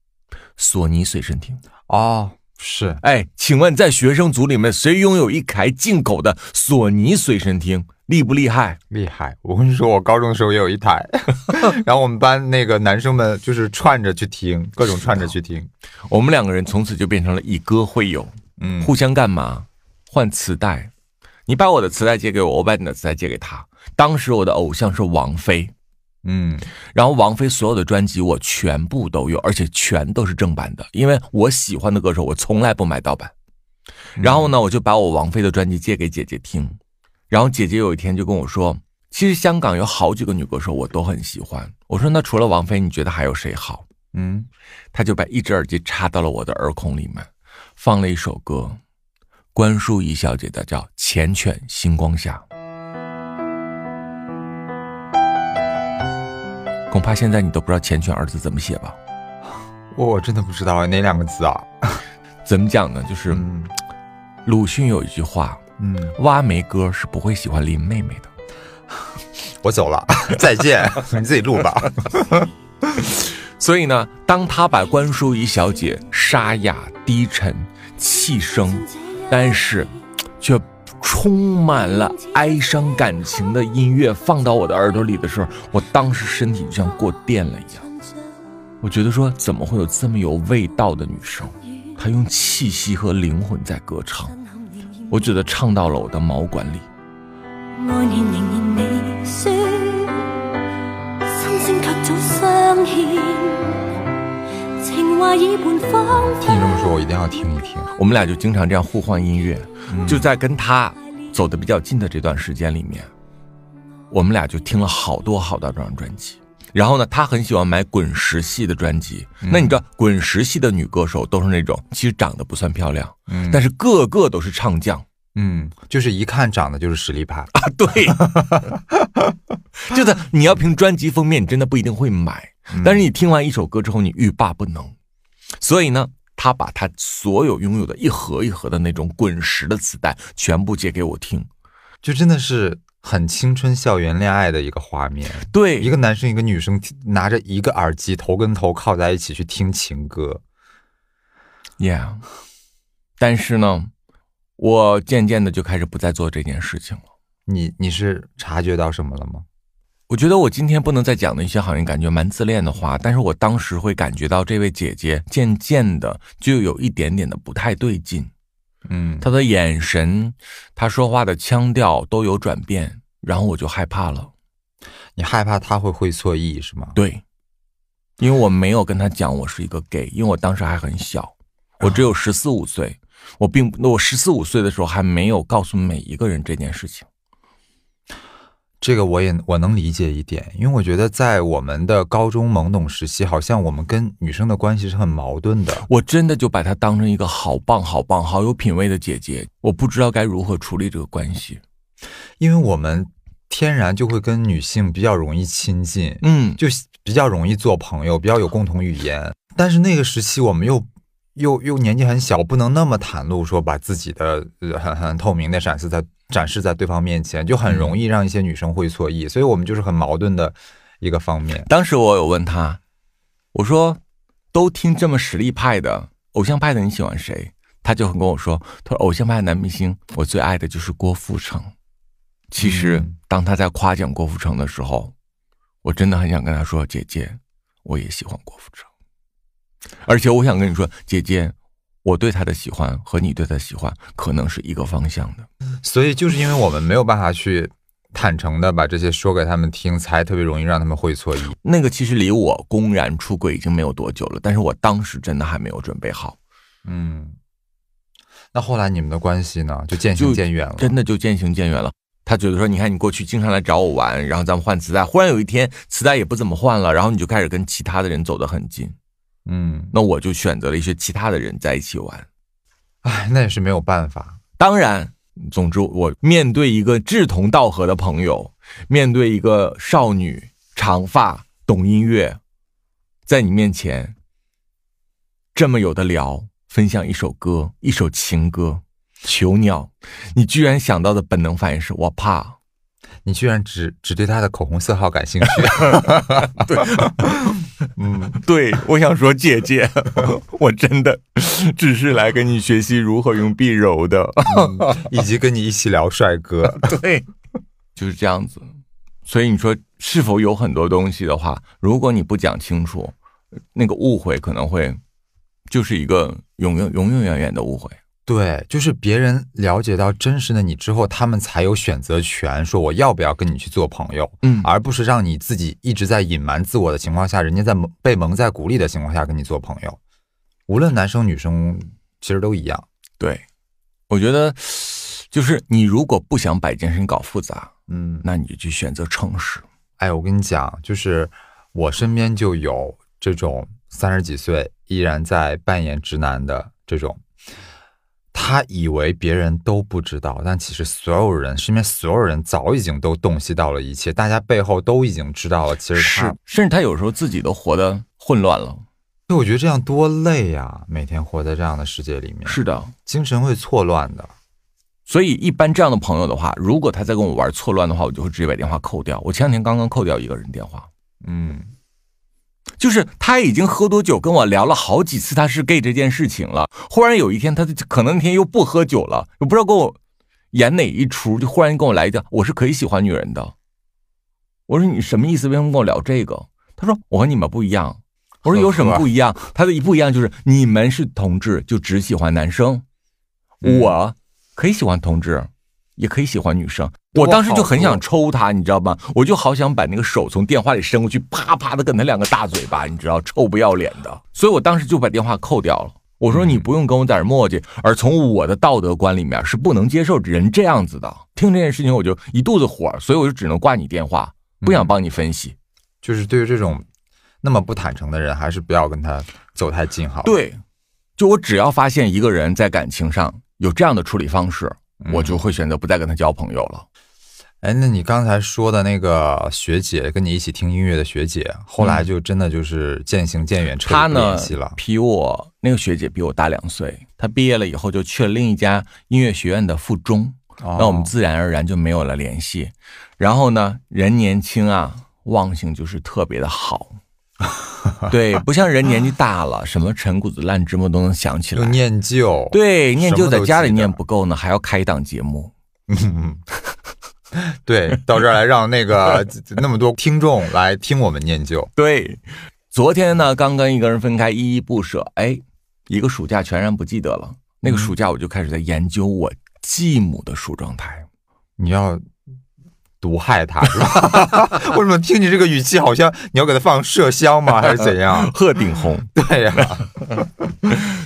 ——索尼随身听。哦，是哎，请问在学生组里面，谁拥有一台进口的索尼随身听？厉不厉害？厉害。我跟你说，我高中的时候也有一台，然后我们班那个男生们就是串着去听，各种串着去听。我们两个人从此就变成了以歌会友，嗯，互相干嘛？换磁带。你把我的磁带借给我，我把你的磁带借给他。当时我的偶像是王菲，嗯然后王菲所有的专辑我全部都有，而且全都是正版的，因为我喜欢的歌手我从来不买盗版。然后呢，我就把我王菲的专辑借给姐姐听，然后姐姐有一天就跟我说，其实香港有好几个女歌手我都很喜欢。我说那除了王菲，你觉得还有谁好？嗯，她就把一只耳机插到了我的耳孔里面，放了一首歌，关淑怡小姐的叫《缱绻星光下》。恐怕现在你都不知道“缱绻”二字怎么写吧？我真的不知道哪两个字啊。怎么讲呢？就是嗯鲁迅有一句话嗯，：“挖煤哥是不会喜欢林妹妹的。我走了，再见，你自己录吧。”所以呢，当他把关淑怡小姐沙哑、低沉、气声，但是却充满了哀伤感情的音乐放到我的耳朵里的时候，我当时身体就像过电了一样。我觉得说，怎么会有这么有味道的女生？她用气息和灵魂在歌唱，我觉得唱到了我的毛管里。听你这么说，我一定要听一听。我们俩就经常这样互换音乐，就在跟他走的比较近的这段时间里面，我们俩就听了好多好多张专辑。然后呢，他很喜欢买滚石系的专辑。那你知道，滚石系的女歌手都是那种其实长得不算漂亮，嗯但是个个都是唱将。嗯，就是一看长得就是实力派。啊，对，就是你要凭专辑封面，你真的不一定会买，但是你听完一首歌之后，你欲罢不能。所以呢，他把他所有拥有的一盒一盒的那种滚石的磁带全部借给我听。就真的是很青春校园恋爱的一个画面。对，一个男生一个女生拿着一个耳机，头跟头靠在一起去听情歌。Yeah，但是呢，我渐渐的就开始不再做这件事情了。你你是察觉到什么了吗？我觉得我今天不能再讲的一些好像感觉蛮自恋的话，但是我当时会感觉到这位姐姐渐渐的就有一点点的不太对劲，嗯，她的眼神，她说话的腔调都有转变，然后我就害怕了。你害怕他会会错意是吗？对，因为我没有跟她讲我是一个 gay，因为我当时还很小，我只有十四五岁，我并不，我十四五岁的时候还没有告诉每一个人这件事情。这个我也我能理解一点，因为我觉得在我们的高中懵懂时期，好像我们跟女生的关系是很矛盾的。我真的就把她当成一个好棒、好棒、好有品位的姐姐，我不知道该如何处理这个关系。因为我们天然就会跟女性比较容易亲近，嗯，就比较容易做朋友，比较有共同语言。但是那个时期我们又又又年纪很小，不能那么袒露，说把自己的呃很很透明的展示在展示在对方面前，就很容易让一些女生会错意。所以我们就是很矛盾的一个方面。当时我有问他，我说都听这么实力派的、偶像派的，你喜欢谁？他就很跟我说，他说偶像派的男明星，我最爱的就是郭富城。其实嗯，当他在夸奖郭富城的时候，我真的很想跟他说，姐姐，我也喜欢郭富城。而且我想跟你说，姐姐，我对他的喜欢和你对他的喜欢可能是一个方向的。所以就是因为我们没有办法去坦诚的把这些说给他们听，才特别容易让他们会错意。那个其实离我公然出轨已经没有多久了，但是我当时真的还没有准备好，嗯，那后来你们的关系呢，就渐行渐远了。真的就渐行渐远了。他觉得说，你看你过去经常来找我玩，然后咱们换磁带，忽然有一天磁带也不怎么换了，然后你就开始跟其他的人走得很近，嗯，那我就选择了一些其他的人在一起玩。哎，那也是没有办法。当然，总之我面对一个志同道合的朋友，面对一个少女长发懂音乐，在你面前这么有的聊，分享一首歌，一首情歌，囚鸟，你居然想到的本能反应是我怕。你居然只只对他的口红色号感兴趣？嗯，对，我想说，姐姐，我真的只是来跟你学习如何用碧柔的。以及跟你一起聊帅哥。对，就是这样子。所以你说是否有很多东西的话，如果你不讲清楚，那个误会可能会就是一个永永永永远远的误会。对，就是别人了解到真实的你之后，他们才有选择权，说我要不要跟你去做朋友，嗯而不是让你自己一直在隐瞒自我的情况下，人家在蒙被蒙在鼓里的情况下跟你做朋友。无论男生女生，其实都一样。对，我觉得就是你如果不想把一件事情搞复杂，嗯，那你就去选择诚实。哎，我跟你讲，就是我身边就有这种三十几岁依然在扮演直男的这种，他以为别人都不知道，但其实所有人身边所有人早已经都洞悉到了一切，大家背后都已经知道了。其实他是，，甚至他有时候自己都活得混乱了。所以我觉得这样多累呀、每天活在这样的世界里面，是的，精神会错乱的。所以一般这样的朋友的话，如果他再跟我玩错乱的话，我就会直接把电话扣掉。我前两天刚刚扣掉一个人电话，嗯，就是他已经喝多酒跟我聊了好几次他是 gay 这件事情了，忽然有一天他就可能那天又不喝酒了，我不知道跟我演哪一出，就忽然跟我来一句我是可以喜欢女人的。我说你什么意思？为什么跟我聊这个？他说我和你们不一样。我说有什么不一样？他的一不一样就是你们是同志就只喜欢男生，嗯我可以喜欢同志，也可以喜欢女生。我当时就很想抽他，你知道吗？我就好想把那个手从电话里伸过去，啪啪的跟他两个大嘴巴，你知道，臭不要脸的。所以我当时就把电话扣掉了。我说你不用跟我在这磨叽，而从我的道德观里面是不能接受人这样子的。听这件事情我就一肚子火，所以我就只能挂你电话，不想帮你分析。就是对于这种那么不坦诚的人，还是不要跟他走太近好。，对，就我只要发现一个人在感情上有这样的处理方式，我就会选择不再跟他交朋友了。哎，那你刚才说的那个学姐，跟你一起听音乐的学姐，后来就真的就是渐行渐远，彻底不她呢联系了。比我那个学姐比我大两岁，她毕业了以后就去了另一家音乐学院的附中，哦那我们自然而然就没有了联系。然后呢，人年轻啊，忘性就是特别的好。对，不像人年纪大了，什么陈谷子烂芝麻都能想起又来。念旧，对，念什么都就在家里念不够呢，还要开一档节目。对，到这儿来让那个 那么多听众来听我们念旧。对，昨天呢，刚跟一个人分开，依依不舍，哎，一个暑假全然不记得了。那个暑假我就开始在研究我继母的梳妆台。你要毒害他是吧？为什么听你这个语气，好像你要给他放麝香吗？还是怎样？鹤顶红，对呀、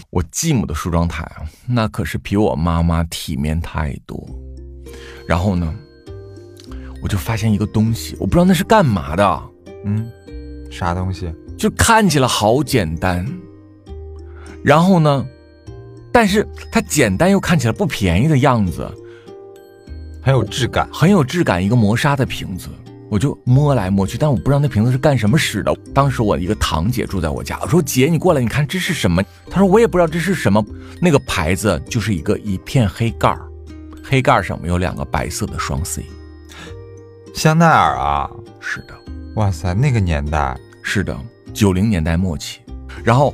我继母的梳妆台啊，那可是比我妈妈体面太多。然后呢，我就发现一个东西，我不知道那是干嘛的，嗯，啥东西？就看起来好简单。然后呢，但是它简单又看起来不便宜的样子，很有质感。很有质感，一个磨砂的瓶子，我就摸来摸去，但我不知道那瓶子是干什么使的。当时我一个堂姐住在我家，我说姐，你过来，你看这是什么？她说我也不知道这是什么。那个牌子就是一个一片黑盖儿，黑盖儿上面有两个白色的双 C。香奈儿啊，是的，哇塞，那个年代，是的，九零年代末期。然后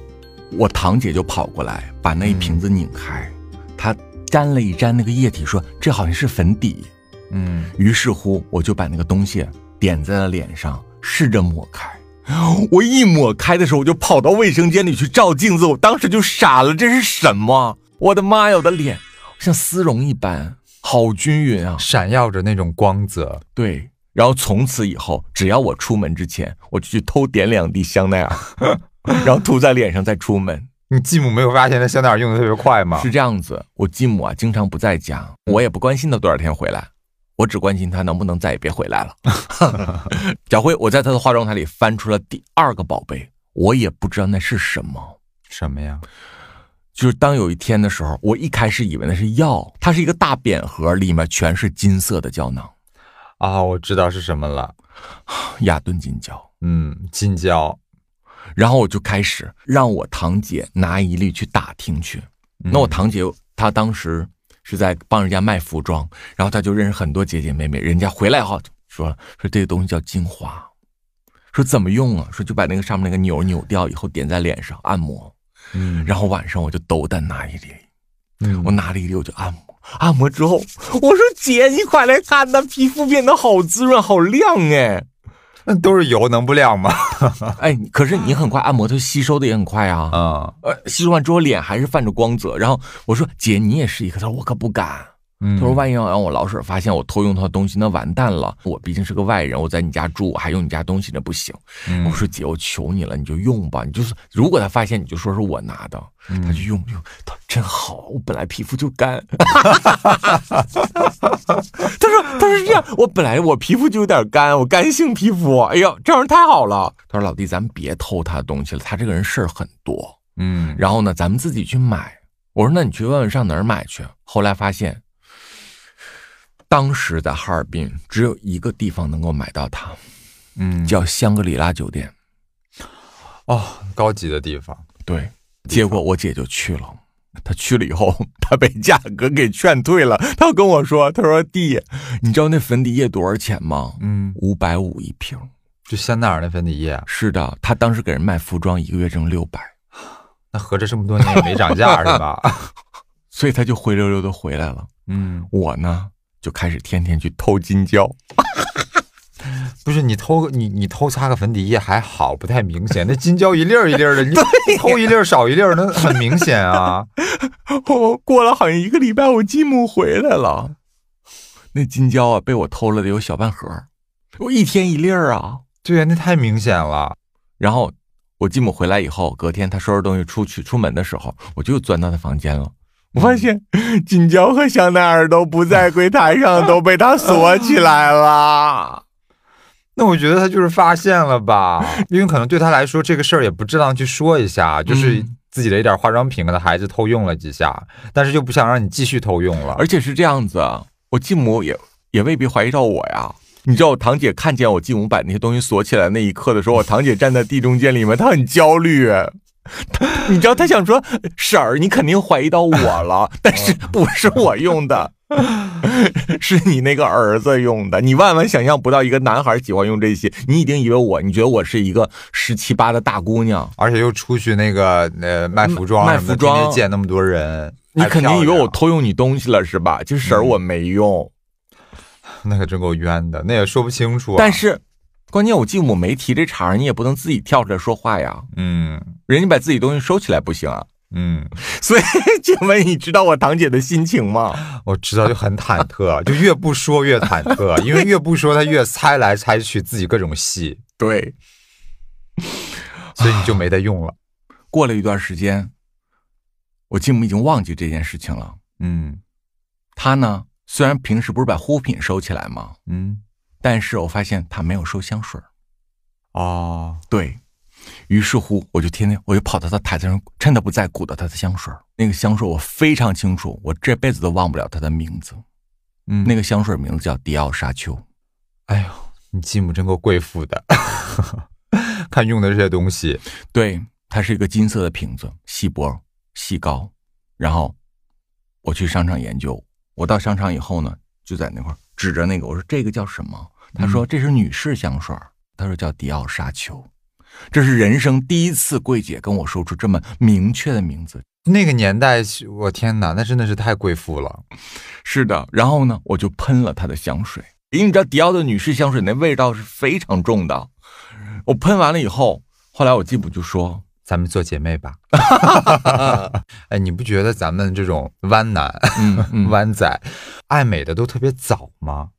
我堂姐就跑过来，把那一瓶子拧开，她沾了一沾那个液体，说这好像是粉底。嗯，于是乎，我就把那个东西点在了脸上，试着抹开。我一抹开的时候，我就跑到卫生间里去照镜子，我当时就傻了，这是什么？我的妈呀，我的脸像丝绒一般，好均匀啊！闪耀着那种光泽。对，然后从此以后，只要我出门之前，我就去偷点两滴香奈儿，然后涂在脸上再出门。你继母没有发现那香奈儿用的特别快吗？是这样子，我继母啊经常不在家，我也不关心她多少天回来，我只关心她能不能再也别回来了。小辉，我在她的化妆台里翻出了第二个宝贝，我也不知道那是什么。什么呀？就是当有一天的时候，我一开始以为那是药，它是一个大扁盒，里面全是金色的胶囊，啊，我知道是什么了。雅顿金胶。嗯，金胶。然后我就开始让我堂姐拿一粒去打听去。那我堂姐她当时是在帮人家卖服装，然后她就认识很多姐姐妹妹，人家回来后说说这个东西叫精华，说怎么用啊？说就把那个上面那个钮扭掉以后点在脸上按摩，嗯然后晚上我就斗胆拿一粒，嗯我拿了一粒我就按摩。按摩之后，我说姐，你快来看，呐皮肤变得好滋润、好亮哎！那都是油，能不亮吗？哎，可是你很快按摩，它吸收的也很快啊。啊，呃，吸收完之后脸还是泛着光泽。然后我说：“姐，你也试一个。”她说：“我可不敢。”嗯她说：“万一要让我老婶发现我偷用她的东西，那完蛋了。我毕竟是个外人，我在你家住，我还用你家东西，那不行。嗯我说：“姐，我求你了，你就用吧。你就是如果他发现，你就说是我拿的。嗯她就用用，她真好。我本来皮肤就干。他说：“他说是这样，我本来我皮肤就有点干，我干性皮肤。哎呀，这样太好了。”他说：“老弟，咱们别偷他的东西了，他这个人事儿很多。”嗯，然后呢，咱们自己去买。我说那你去问问上哪儿买去。后来发现，当时在哈尔滨只有一个地方能够买到它，嗯叫香格里拉酒店。哦，高级的地方。对，结果我姐就去了。她去了以后，她被价格给劝退了。她跟我说：“她说弟，你知道那粉底液多少钱吗？嗯，五百五一瓶。就香奈儿那粉底液，是的，她当时给人卖服装，一个月挣六百，那合着这么多年也没涨价是吧？所以她就灰溜溜的回来了。嗯，我呢，就开始天天去偷金胶。不是你偷你你偷擦个粉底液还好，不太明显。那金胶一粒儿一粒儿的，你偷一粒儿少一粒儿，那很明显啊。我过了好像一个礼拜，我继母回来了。那金胶啊被我偷了得有小半盒，我一天一粒儿啊。对呀，那太明显了。然后我继母回来以后，隔天她收拾东西出去出门的时候，我就钻到她房间了。我发现金娇和香奈儿都不在柜台上，都被他锁起来了。那我觉得他就是发现了吧，因为可能对他来说这个事儿也不值当去说一下，就是嗯自己的一点化妆品给他孩子偷用了几下，但是就不想让你继续偷用了。而且是这样子，我继母也也未必怀疑到我呀。你知道我堂姐看见我继母把那些东西锁起来那一刻的时候，我堂姐站在地中间里面，她很焦虑。她 你知道他想说婶儿，你肯定怀疑到我了，但是不是我用的，是你那个儿子用的。你万万想象不到一个男孩喜欢用这些，你一定以为我，你觉得我是一个十七八的大姑娘，而且又出去那个呃卖服装卖服装见那么多人，你肯定以为我偷用你东西了是吧？其实婶儿我没用。亮那可真够冤的，那也说不清楚、啊。但是，关键我继母没提这茬儿，你也不能自己跳出来说话呀。嗯人家把自己东西收起来不行啊。嗯，所以，请问你知道我堂姐的心情吗？我知道就很忐忑，就越不说越忐忑，因为越不说她越猜来猜去自己各种戏，对，所以你就没得用了。过了一段时间，我继母已经忘记这件事情了。嗯她呢，虽然平时不是把护肤品收起来吗？嗯但是我发现她没有收香水。哦，对于是乎，我就天天我就跑到他台子上，趁他不在，鼓捣他的香水。那个香水我非常清楚，我这辈子都忘不了他的名字。嗯，那个香水名字叫迪奥沙丘。哎呦，你继母真够贵妇的，看用的这些东西，对，它是一个金色的瓶子，细薄细高。然后我去商场研究，我到商场以后呢，就在那块指着那个，我说这个叫什么？他说这是女士香水儿，他说叫迪奥沙丘。这是人生第一次柜姐跟我说出这么明确的名字。那个年代，我天哪，那真的是太贵妇了。是的，然后呢，我就喷了她的香水，因为你知道迪奥的女士香水那味道是非常重的。我喷完了以后，后来我继母就说，咱们做姐妹吧。哎，你不觉得咱们这种弯男、嗯嗯，弯仔爱美的都特别早吗？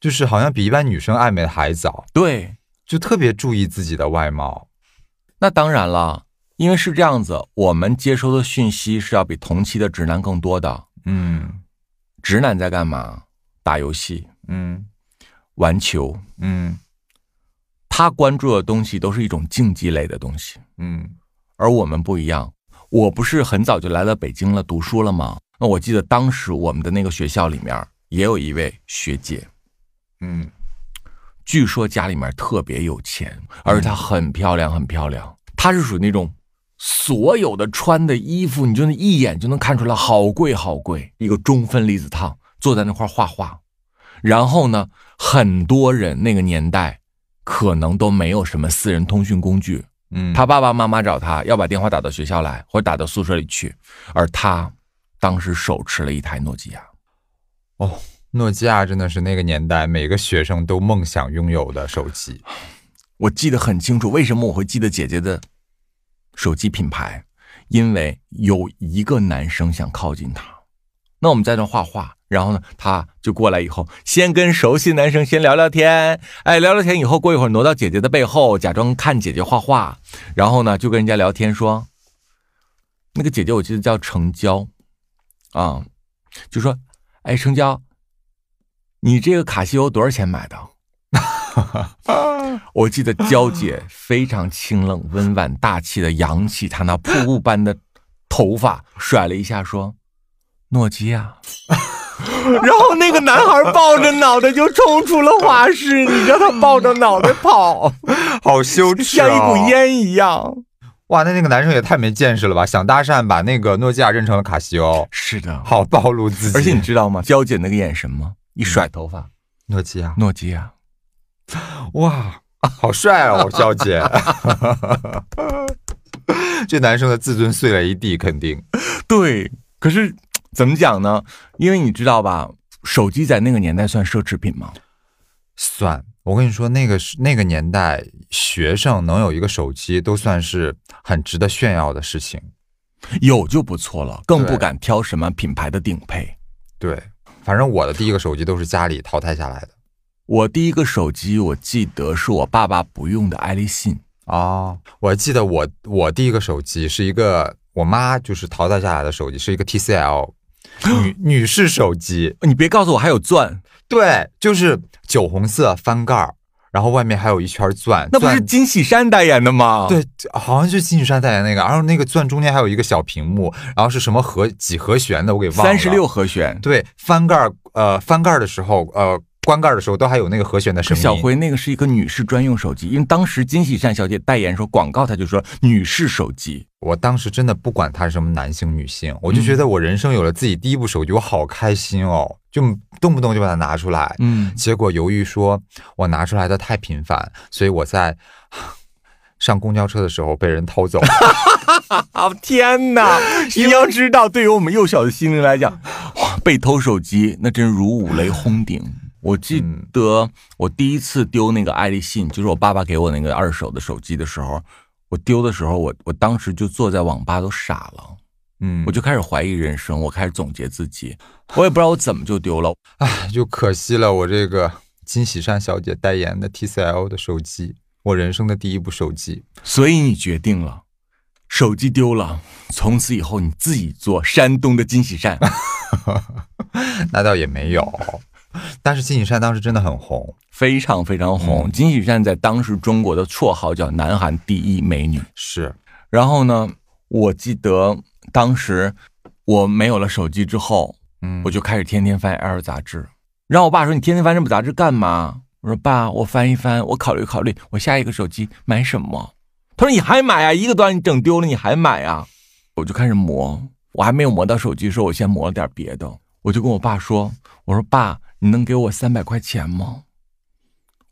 就是好像比一般女生爱美的还早，对，就特别注意自己的外貌。那当然了，因为是这样子，我们接收的讯息是要比同期的直男更多的。嗯直男在干嘛？打游戏、嗯玩球，嗯他关注的东西都是一种竞技类的东西，嗯而我们不一样。我不是很早就来到北京了，读书了吗？那我记得当时我们的那个学校里面也有一位学姐，嗯据说家里面特别有钱，而且她很漂亮，很漂亮。她是属于那种所有的穿的衣服，你就能一眼就能看出来好贵好贵。一个中分离子烫，坐在那块画画。然后呢，很多人那个年代可能都没有什么私人通讯工具，嗯，他爸爸妈妈找他要把电话打到学校来，或者打到宿舍里去，而他当时手持了一台诺基亚。哦，诺基亚真的是那个年代每个学生都梦想拥有的手机。我记得很清楚，为什么我会记得姐姐的手机品牌？因为有一个男生想靠近她，那我们在那画画，然后呢，他就过来以后，先跟熟悉男生先聊聊天，哎，聊聊天以后，过一会儿挪到姐姐的背后，假装看姐姐画画，然后呢，就跟人家聊天说，那个姐姐我记得叫成娇，啊，就说，哎，成娇，你这个卡西欧多少钱买的？我记得娇姐非常清冷、温婉、大气的扬起她那瀑布般的头发，甩了一下说：“诺基亚。”然后那个男孩抱着脑袋就冲出了画室，你知道他抱着脑袋跑，好羞耻、像一股。烟一样。哇，那那个男生也太没见识了吧！想搭讪，把那个诺基亚认成了卡西欧，是的，好暴露自己。而且你知道吗？娇姐那个眼神吗？一甩头发，诺基亚，诺基亚。哇，好帅哦，小姐。这男生的自尊碎了一地，肯定。对，可是怎么讲呢？因为你知道吧，手机在那个年代算奢侈品吗？算，我跟你说，那个是那个年代，学生能有一个手机，都算是很值得炫耀的事情。有就不错了，更不敢挑什么品牌的顶配。对，反正我的第一个手机都是家里淘汰下来的。我第一个手机我记得是我爸爸不用的爱立信，啊，我记得我我第一个手机是一个我妈就是淘汰下来的手机，是一个 TCL 女女士手机，你别告诉我还有钻，对，就是酒红色翻盖儿，然后外面还有一圈钻，那不是金喜善代言的吗？，对，好像就是金喜善代言那个，然后那个钻中间还有一个小屏幕，然后是什么和几和弦的，我给忘了。三十六和弦。对，翻盖儿呃翻盖儿的时候呃关盖的时候都还有那个和弦的声音。小辉那个是一个女士专用手机，因为当时金喜善小姐代言说广告，她就说女士手机。我当时真的不管她是什么男性女性，我就觉得我人生有了自己第一部手机，我好开心哦，就动不动就把它拿出来。嗯，结果由于说我拿出来的太频繁，所以我在 上公交车的时候被人偷走。啊 天哪！你要知道，对于我们幼小的心灵来讲，哇，被偷手机那真如五雷轰顶。我记得我第一次丢那个爱立信，就是我爸爸给我那个二手的手机的时候，我丢的时候，我我当时就坐在网吧都傻了，嗯，我就开始怀疑人生，我开始总结自己，我也不知道我怎么就丢了。唉，就可惜了我这个金喜善小姐代言的 TCL 的手机，我人生的第一部手机。所以你决定了，手机丢了，从此以后你自己做山东的金喜善。那倒也没有，但是金喜善当时真的很红。非常非常红。嗯金喜善在当时中国的绰号叫南韩第一美女。是，然后呢，我记得当时我没有了手机之后，嗯，我就开始天天翻 L 杂志。然后我爸说：“你天天翻这本杂志干嘛？”我说：“爸，我翻一翻，我考虑考虑，我下一个手机买什么。”他说：“你还买啊？一个都让你整丢了，你还买啊？”我就开始磨，我还没有磨到手机的时候，我先磨了点别的。我就跟我爸说：“我说爸，你能给我三百块钱吗？”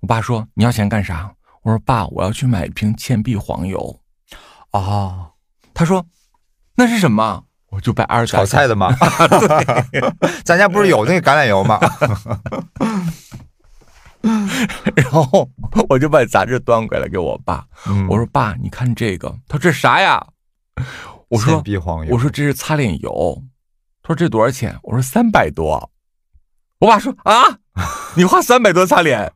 我爸说：“你要钱干啥？”我说：“爸，我要去买一瓶倩碧黄油。”哦，他说：“那是什么？”我就把二炒菜的吗？咱家不是有那个橄榄油吗？然后我就把杂志端过来给我爸，嗯我说：“爸，你看这个。”他说：“这啥呀？”我说倩碧黄：“油。我说这是擦脸油。”他说：“这多少钱？”我说：“三百多。”我爸说：“啊，你花三百多擦脸？”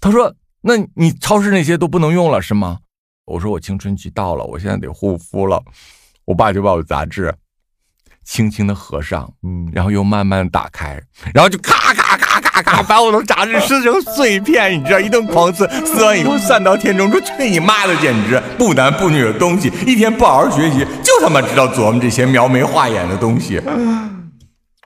他说：“那你超市那些都不能用了是吗？”我说：“我青春期到了，我现在得护肤了。”我爸就把我杂志轻轻的合上，嗯，然后又慢慢地打开，然后就咔咔咔咔咔把我的杂志撕成碎片，你知道，一顿狂撕，撕完以后散到天中，说去你妈的，简直不男不女的东西，一天不好好学习，就他妈知道琢磨这些描眉画眼的东西。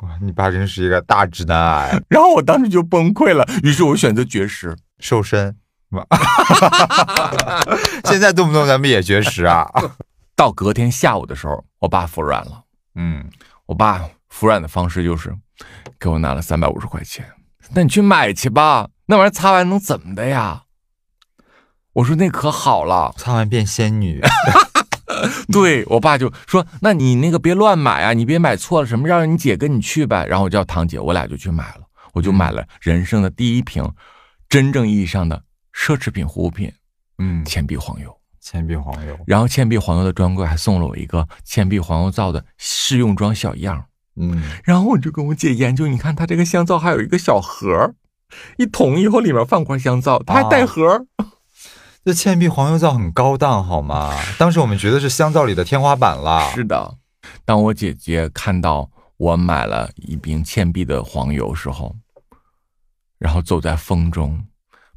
哇，你爸真是一个大直男癌，然后我当时就崩溃了，于是我选择绝食。瘦身。现在动不动咱们也绝食啊？到隔天下午的时候，我爸服软了。嗯，我爸服软的方式就是给我拿了三百五十块钱，那你去买去吧，那玩意儿擦完能怎么的呀？我说那可好了，擦完变仙女。对我爸就说：“那你那个别乱买啊，你别买错了什么，让你姐跟你去呗。”然后我叫堂姐，我俩就去买了，我就买了人生的第一瓶真正意义上的奢侈品护肤品嗯，倩碧黄油。倩碧黄油。然后倩碧黄油的专柜还送了我一个倩碧黄油皂的试用装小样。嗯，然后我就跟我姐研究，你看它这个香皂还有一个小盒儿，一桶以后里面放块香皂，它还带盒儿。这倩碧黄油皂很高档好吗？当时我们觉得是香皂里的天花板了。是的，当我姐姐看到我买了一瓶倩碧的黄油时候，然后走在风中，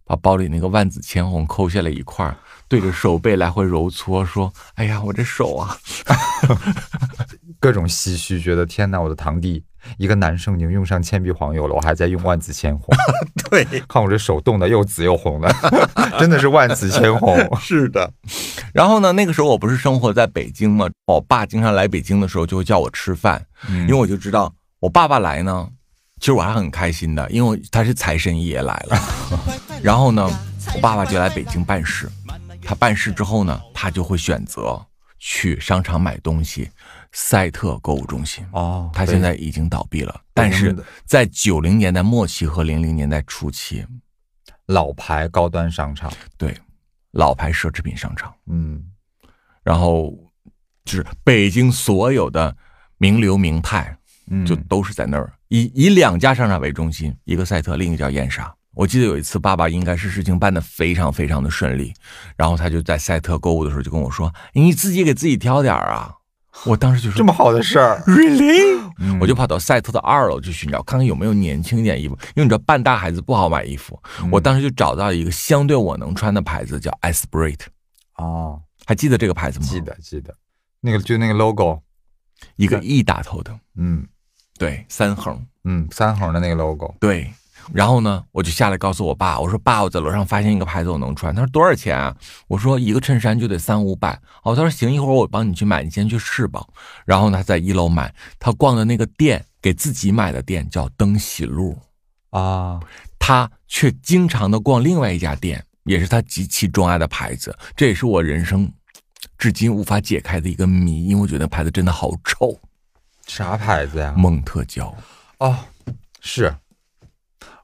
把包里那个万紫千红抠下来一块儿，对着手背来回揉搓，说：“哎呀，我这手啊！”各种唏嘘，觉得天哪，我的堂弟一个男生已经用上倩碧黄油了，我还在用万紫千红。对，看我这手冻的又紫又红的，真的是万紫千红。是的。然后呢，那个时候我不是生活在北京嘛，我爸经常来北京的时候就会叫我吃饭，因为我就知道我爸爸来呢，其实我还很开心的，因为他是财神爷来了。然后呢，我爸爸就来北京办事，他办事之后呢，他就会选择去商场买东西，赛特购物中心。哦它现在已经倒闭了，但是在九零年代末期和零零年代初期，老牌高端商场，对老牌奢侈品商场。嗯，然后就是北京所有的名流名派嗯就都是在那儿，以以两家商场为中心，一个赛特，另一个叫燕莎。我记得有一次，爸爸应该是事情办得非常非常的顺利，然后他就在赛特购物的时候就跟我说：“你自己给自己挑点儿啊。”我当时就说这么好的事儿，：“Really？” 嗯。我就跑到赛特的二楼去寻找，看看有没有年轻一点衣服，因为你知道半大孩子不好买衣服。嗯。我当时就找到一个相对我能穿的牌子，叫 Esprit，哦，还记得这个牌子吗？记得记得，那个就那个 logo，一个 E 打头的，嗯。对，三横。嗯，三横的那个 logo，对，然后呢，我就下来告诉我爸，我说爸，我在楼上发现一个牌子，我能穿。他说多少钱啊？我说一个衬衫就得三五百。哦，他说行，一会儿我帮你去买，你先去试吧。然后呢，他在一楼买，他逛的那个店，给自己买的店叫登喜路，啊，他却经常的逛另外一家店，也是他极其钟爱的牌子。这也是我人生至今无法解开的一个谜，因为我觉得牌子真的好臭。啥牌子呀？蒙特娇，哦，是。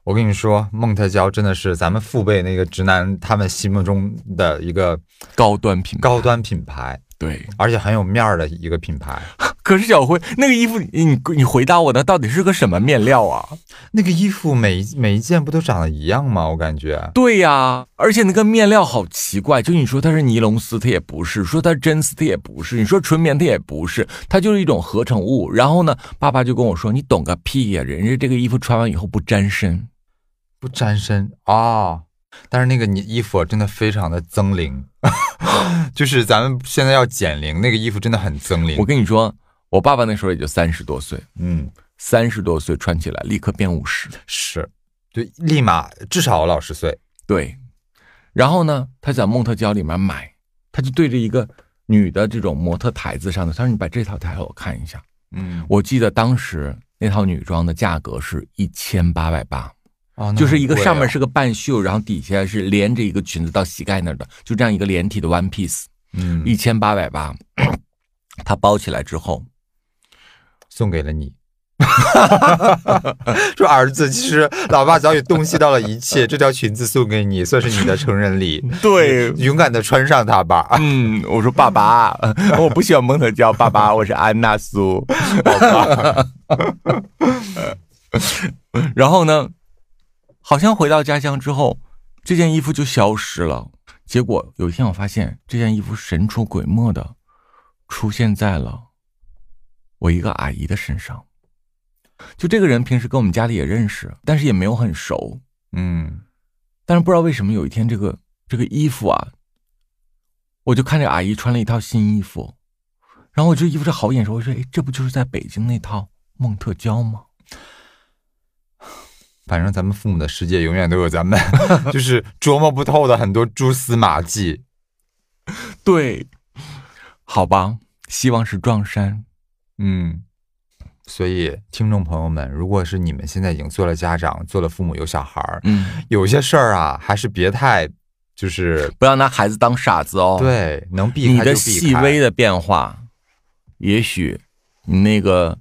我跟你说，梦特娇真的是咱们父辈那个直男他们心目中的一个高端品牌，高端品牌，对。而且很有面儿的一个品牌。可是小辉，那个衣服，你你回答我的到底是个什么面料啊？那个衣服每一每一件不都长得一样吗？我感觉。对呀，而且那个面料好奇怪，就你说它是尼龙丝，它也不是；说它是真丝，它也不是；你说纯棉，它也不是，它就是一种合成物。然后呢，爸爸就跟我说：“你懂个屁呀！人家这个衣服穿完以后不沾身。不沾身啊、但是那个你衣服真的非常的增龄，就是咱们现在要减龄，那个衣服真的很增龄。我跟你说，我爸爸那时候也就三十多岁，嗯，三十多岁穿起来立刻变五十。是，就立马至少老十岁。对，然后呢，他在梦特娇里面买，他就对着一个女的这种模特台子上的，他说：“你把这套台给我看一下。”嗯，我记得当时那套女装的价格是一千八百八，哦，就是一个上面是个半袖，然后底下是连着一个裙子到膝盖那儿的，就这样一个连体的 one piece，嗯一千八百八。它包起来之后，送给了你。说儿子，其实老爸早已洞悉到了一切，这条裙子送给你，算是你的 成人礼。对，勇敢的穿上它吧。嗯，我说爸爸，我不喜欢蒙特娇，爸爸，我是安娜苏。然后呢，好像回到家乡之后，这件衣服就消失了。结果有一天我发现这件衣服神出鬼没的出现在了我一个阿姨的身上。就这个人平时跟我们家里也认识，但是也没有很熟。嗯，但是不知道为什么有一天这个这个衣服啊，我就看着阿姨穿了一套新衣服，然后我这衣服是好眼熟，我说哎，这不就是在北京那套梦特娇吗？反正咱们父母的世界永远都有咱们 就是琢磨不透的很多蛛丝马迹。对，好吧，希望是撞衫。嗯，所以听众朋友们，如果是你们现在已经做了家长、做了父母、有小孩儿，嗯，有些事儿啊，还是别太就是不要拿孩子当傻子哦。，对，能避你的开就避开。细微的变化，也许你那个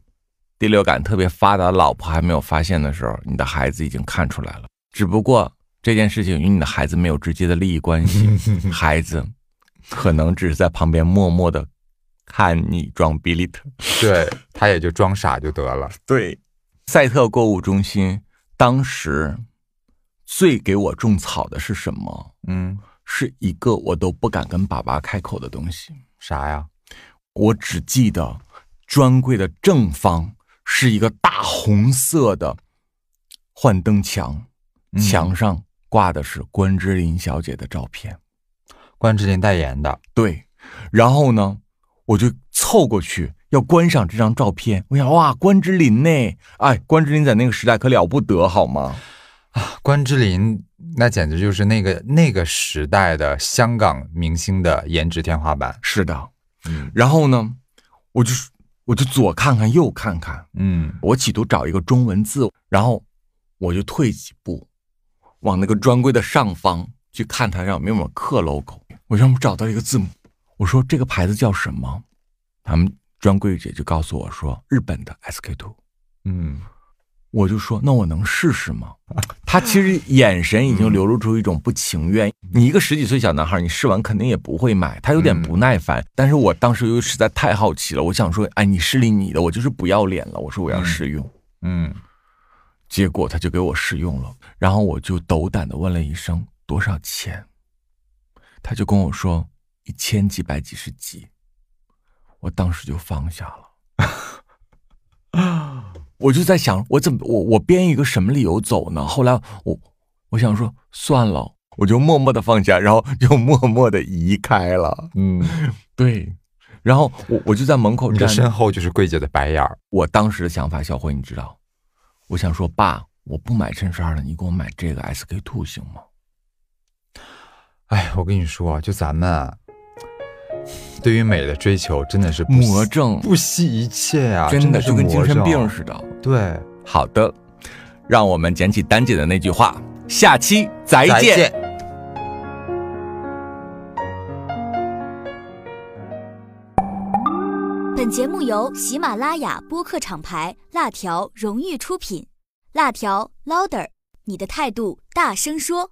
第六感特别发达的老婆还没有发现的时候，你的孩子已经看出来了。只不过这件事情与你的孩子没有直接的利益关系，孩子可能只是在旁边默默的看你装逼利特。对他也就装傻就得了。对，赛特购物中心当时最给我种草的是什么？嗯，是一个我都不敢跟爸爸开口的东西。啥呀？我只记得专柜的正方是一个大红色的幻灯墙，嗯墙上挂的是关之琳小姐的照片。关之琳代言的。对，然后呢，我就凑过去要观赏这张照片。我想，哇，关之琳呢？哎，关之琳在那个时代可了不得，好吗？啊关之琳那简直就是那个那个时代的香港明星的颜值天花板。是的。嗯然后呢，我就我就左看看右看看，嗯我企图找一个中文字，然后我就退几步，往那个专柜的上方去看它上面有没有刻 logo。我让我找到一个字母，我说这个牌子叫什么？他们专柜姐就告诉我说日本的 SK two。嗯我就说：“那我能试试吗？” 他其实眼神已经流露出一种不情愿。你一个十几岁小男孩，你试完肯定也不会买。他有点不耐烦，但是我当时又实在太好奇了，我想说：“哎，你试你你的，我就是不要脸了。”我说我要试用，嗯，结果他就给我试用了，然后我就斗胆的问了一声多少钱，他就跟我说一千几百几十几，我当时就放下了。我就在想，我怎么我我编一个什么理由走呢？后来我我想说算了，我就默默的放下，然后就默默的移开了。嗯，对，然后我我就在门口你的站身后就是柜姐的白眼儿。我当时的想法，小辉你知道，我想说爸，我不买衬衫了，你给我买这个 SK two 行吗？哎，我跟你说，就咱们啊对于美的追求真的是不惜魔怔不惜一切啊、真的是就跟精神病似的。对，好的，让我们捡起丹姐的那句话，下期再。见。本节目由喜马拉雅播客厂牌辣条荣誉出品，辣条 Louder，你的态度大声说。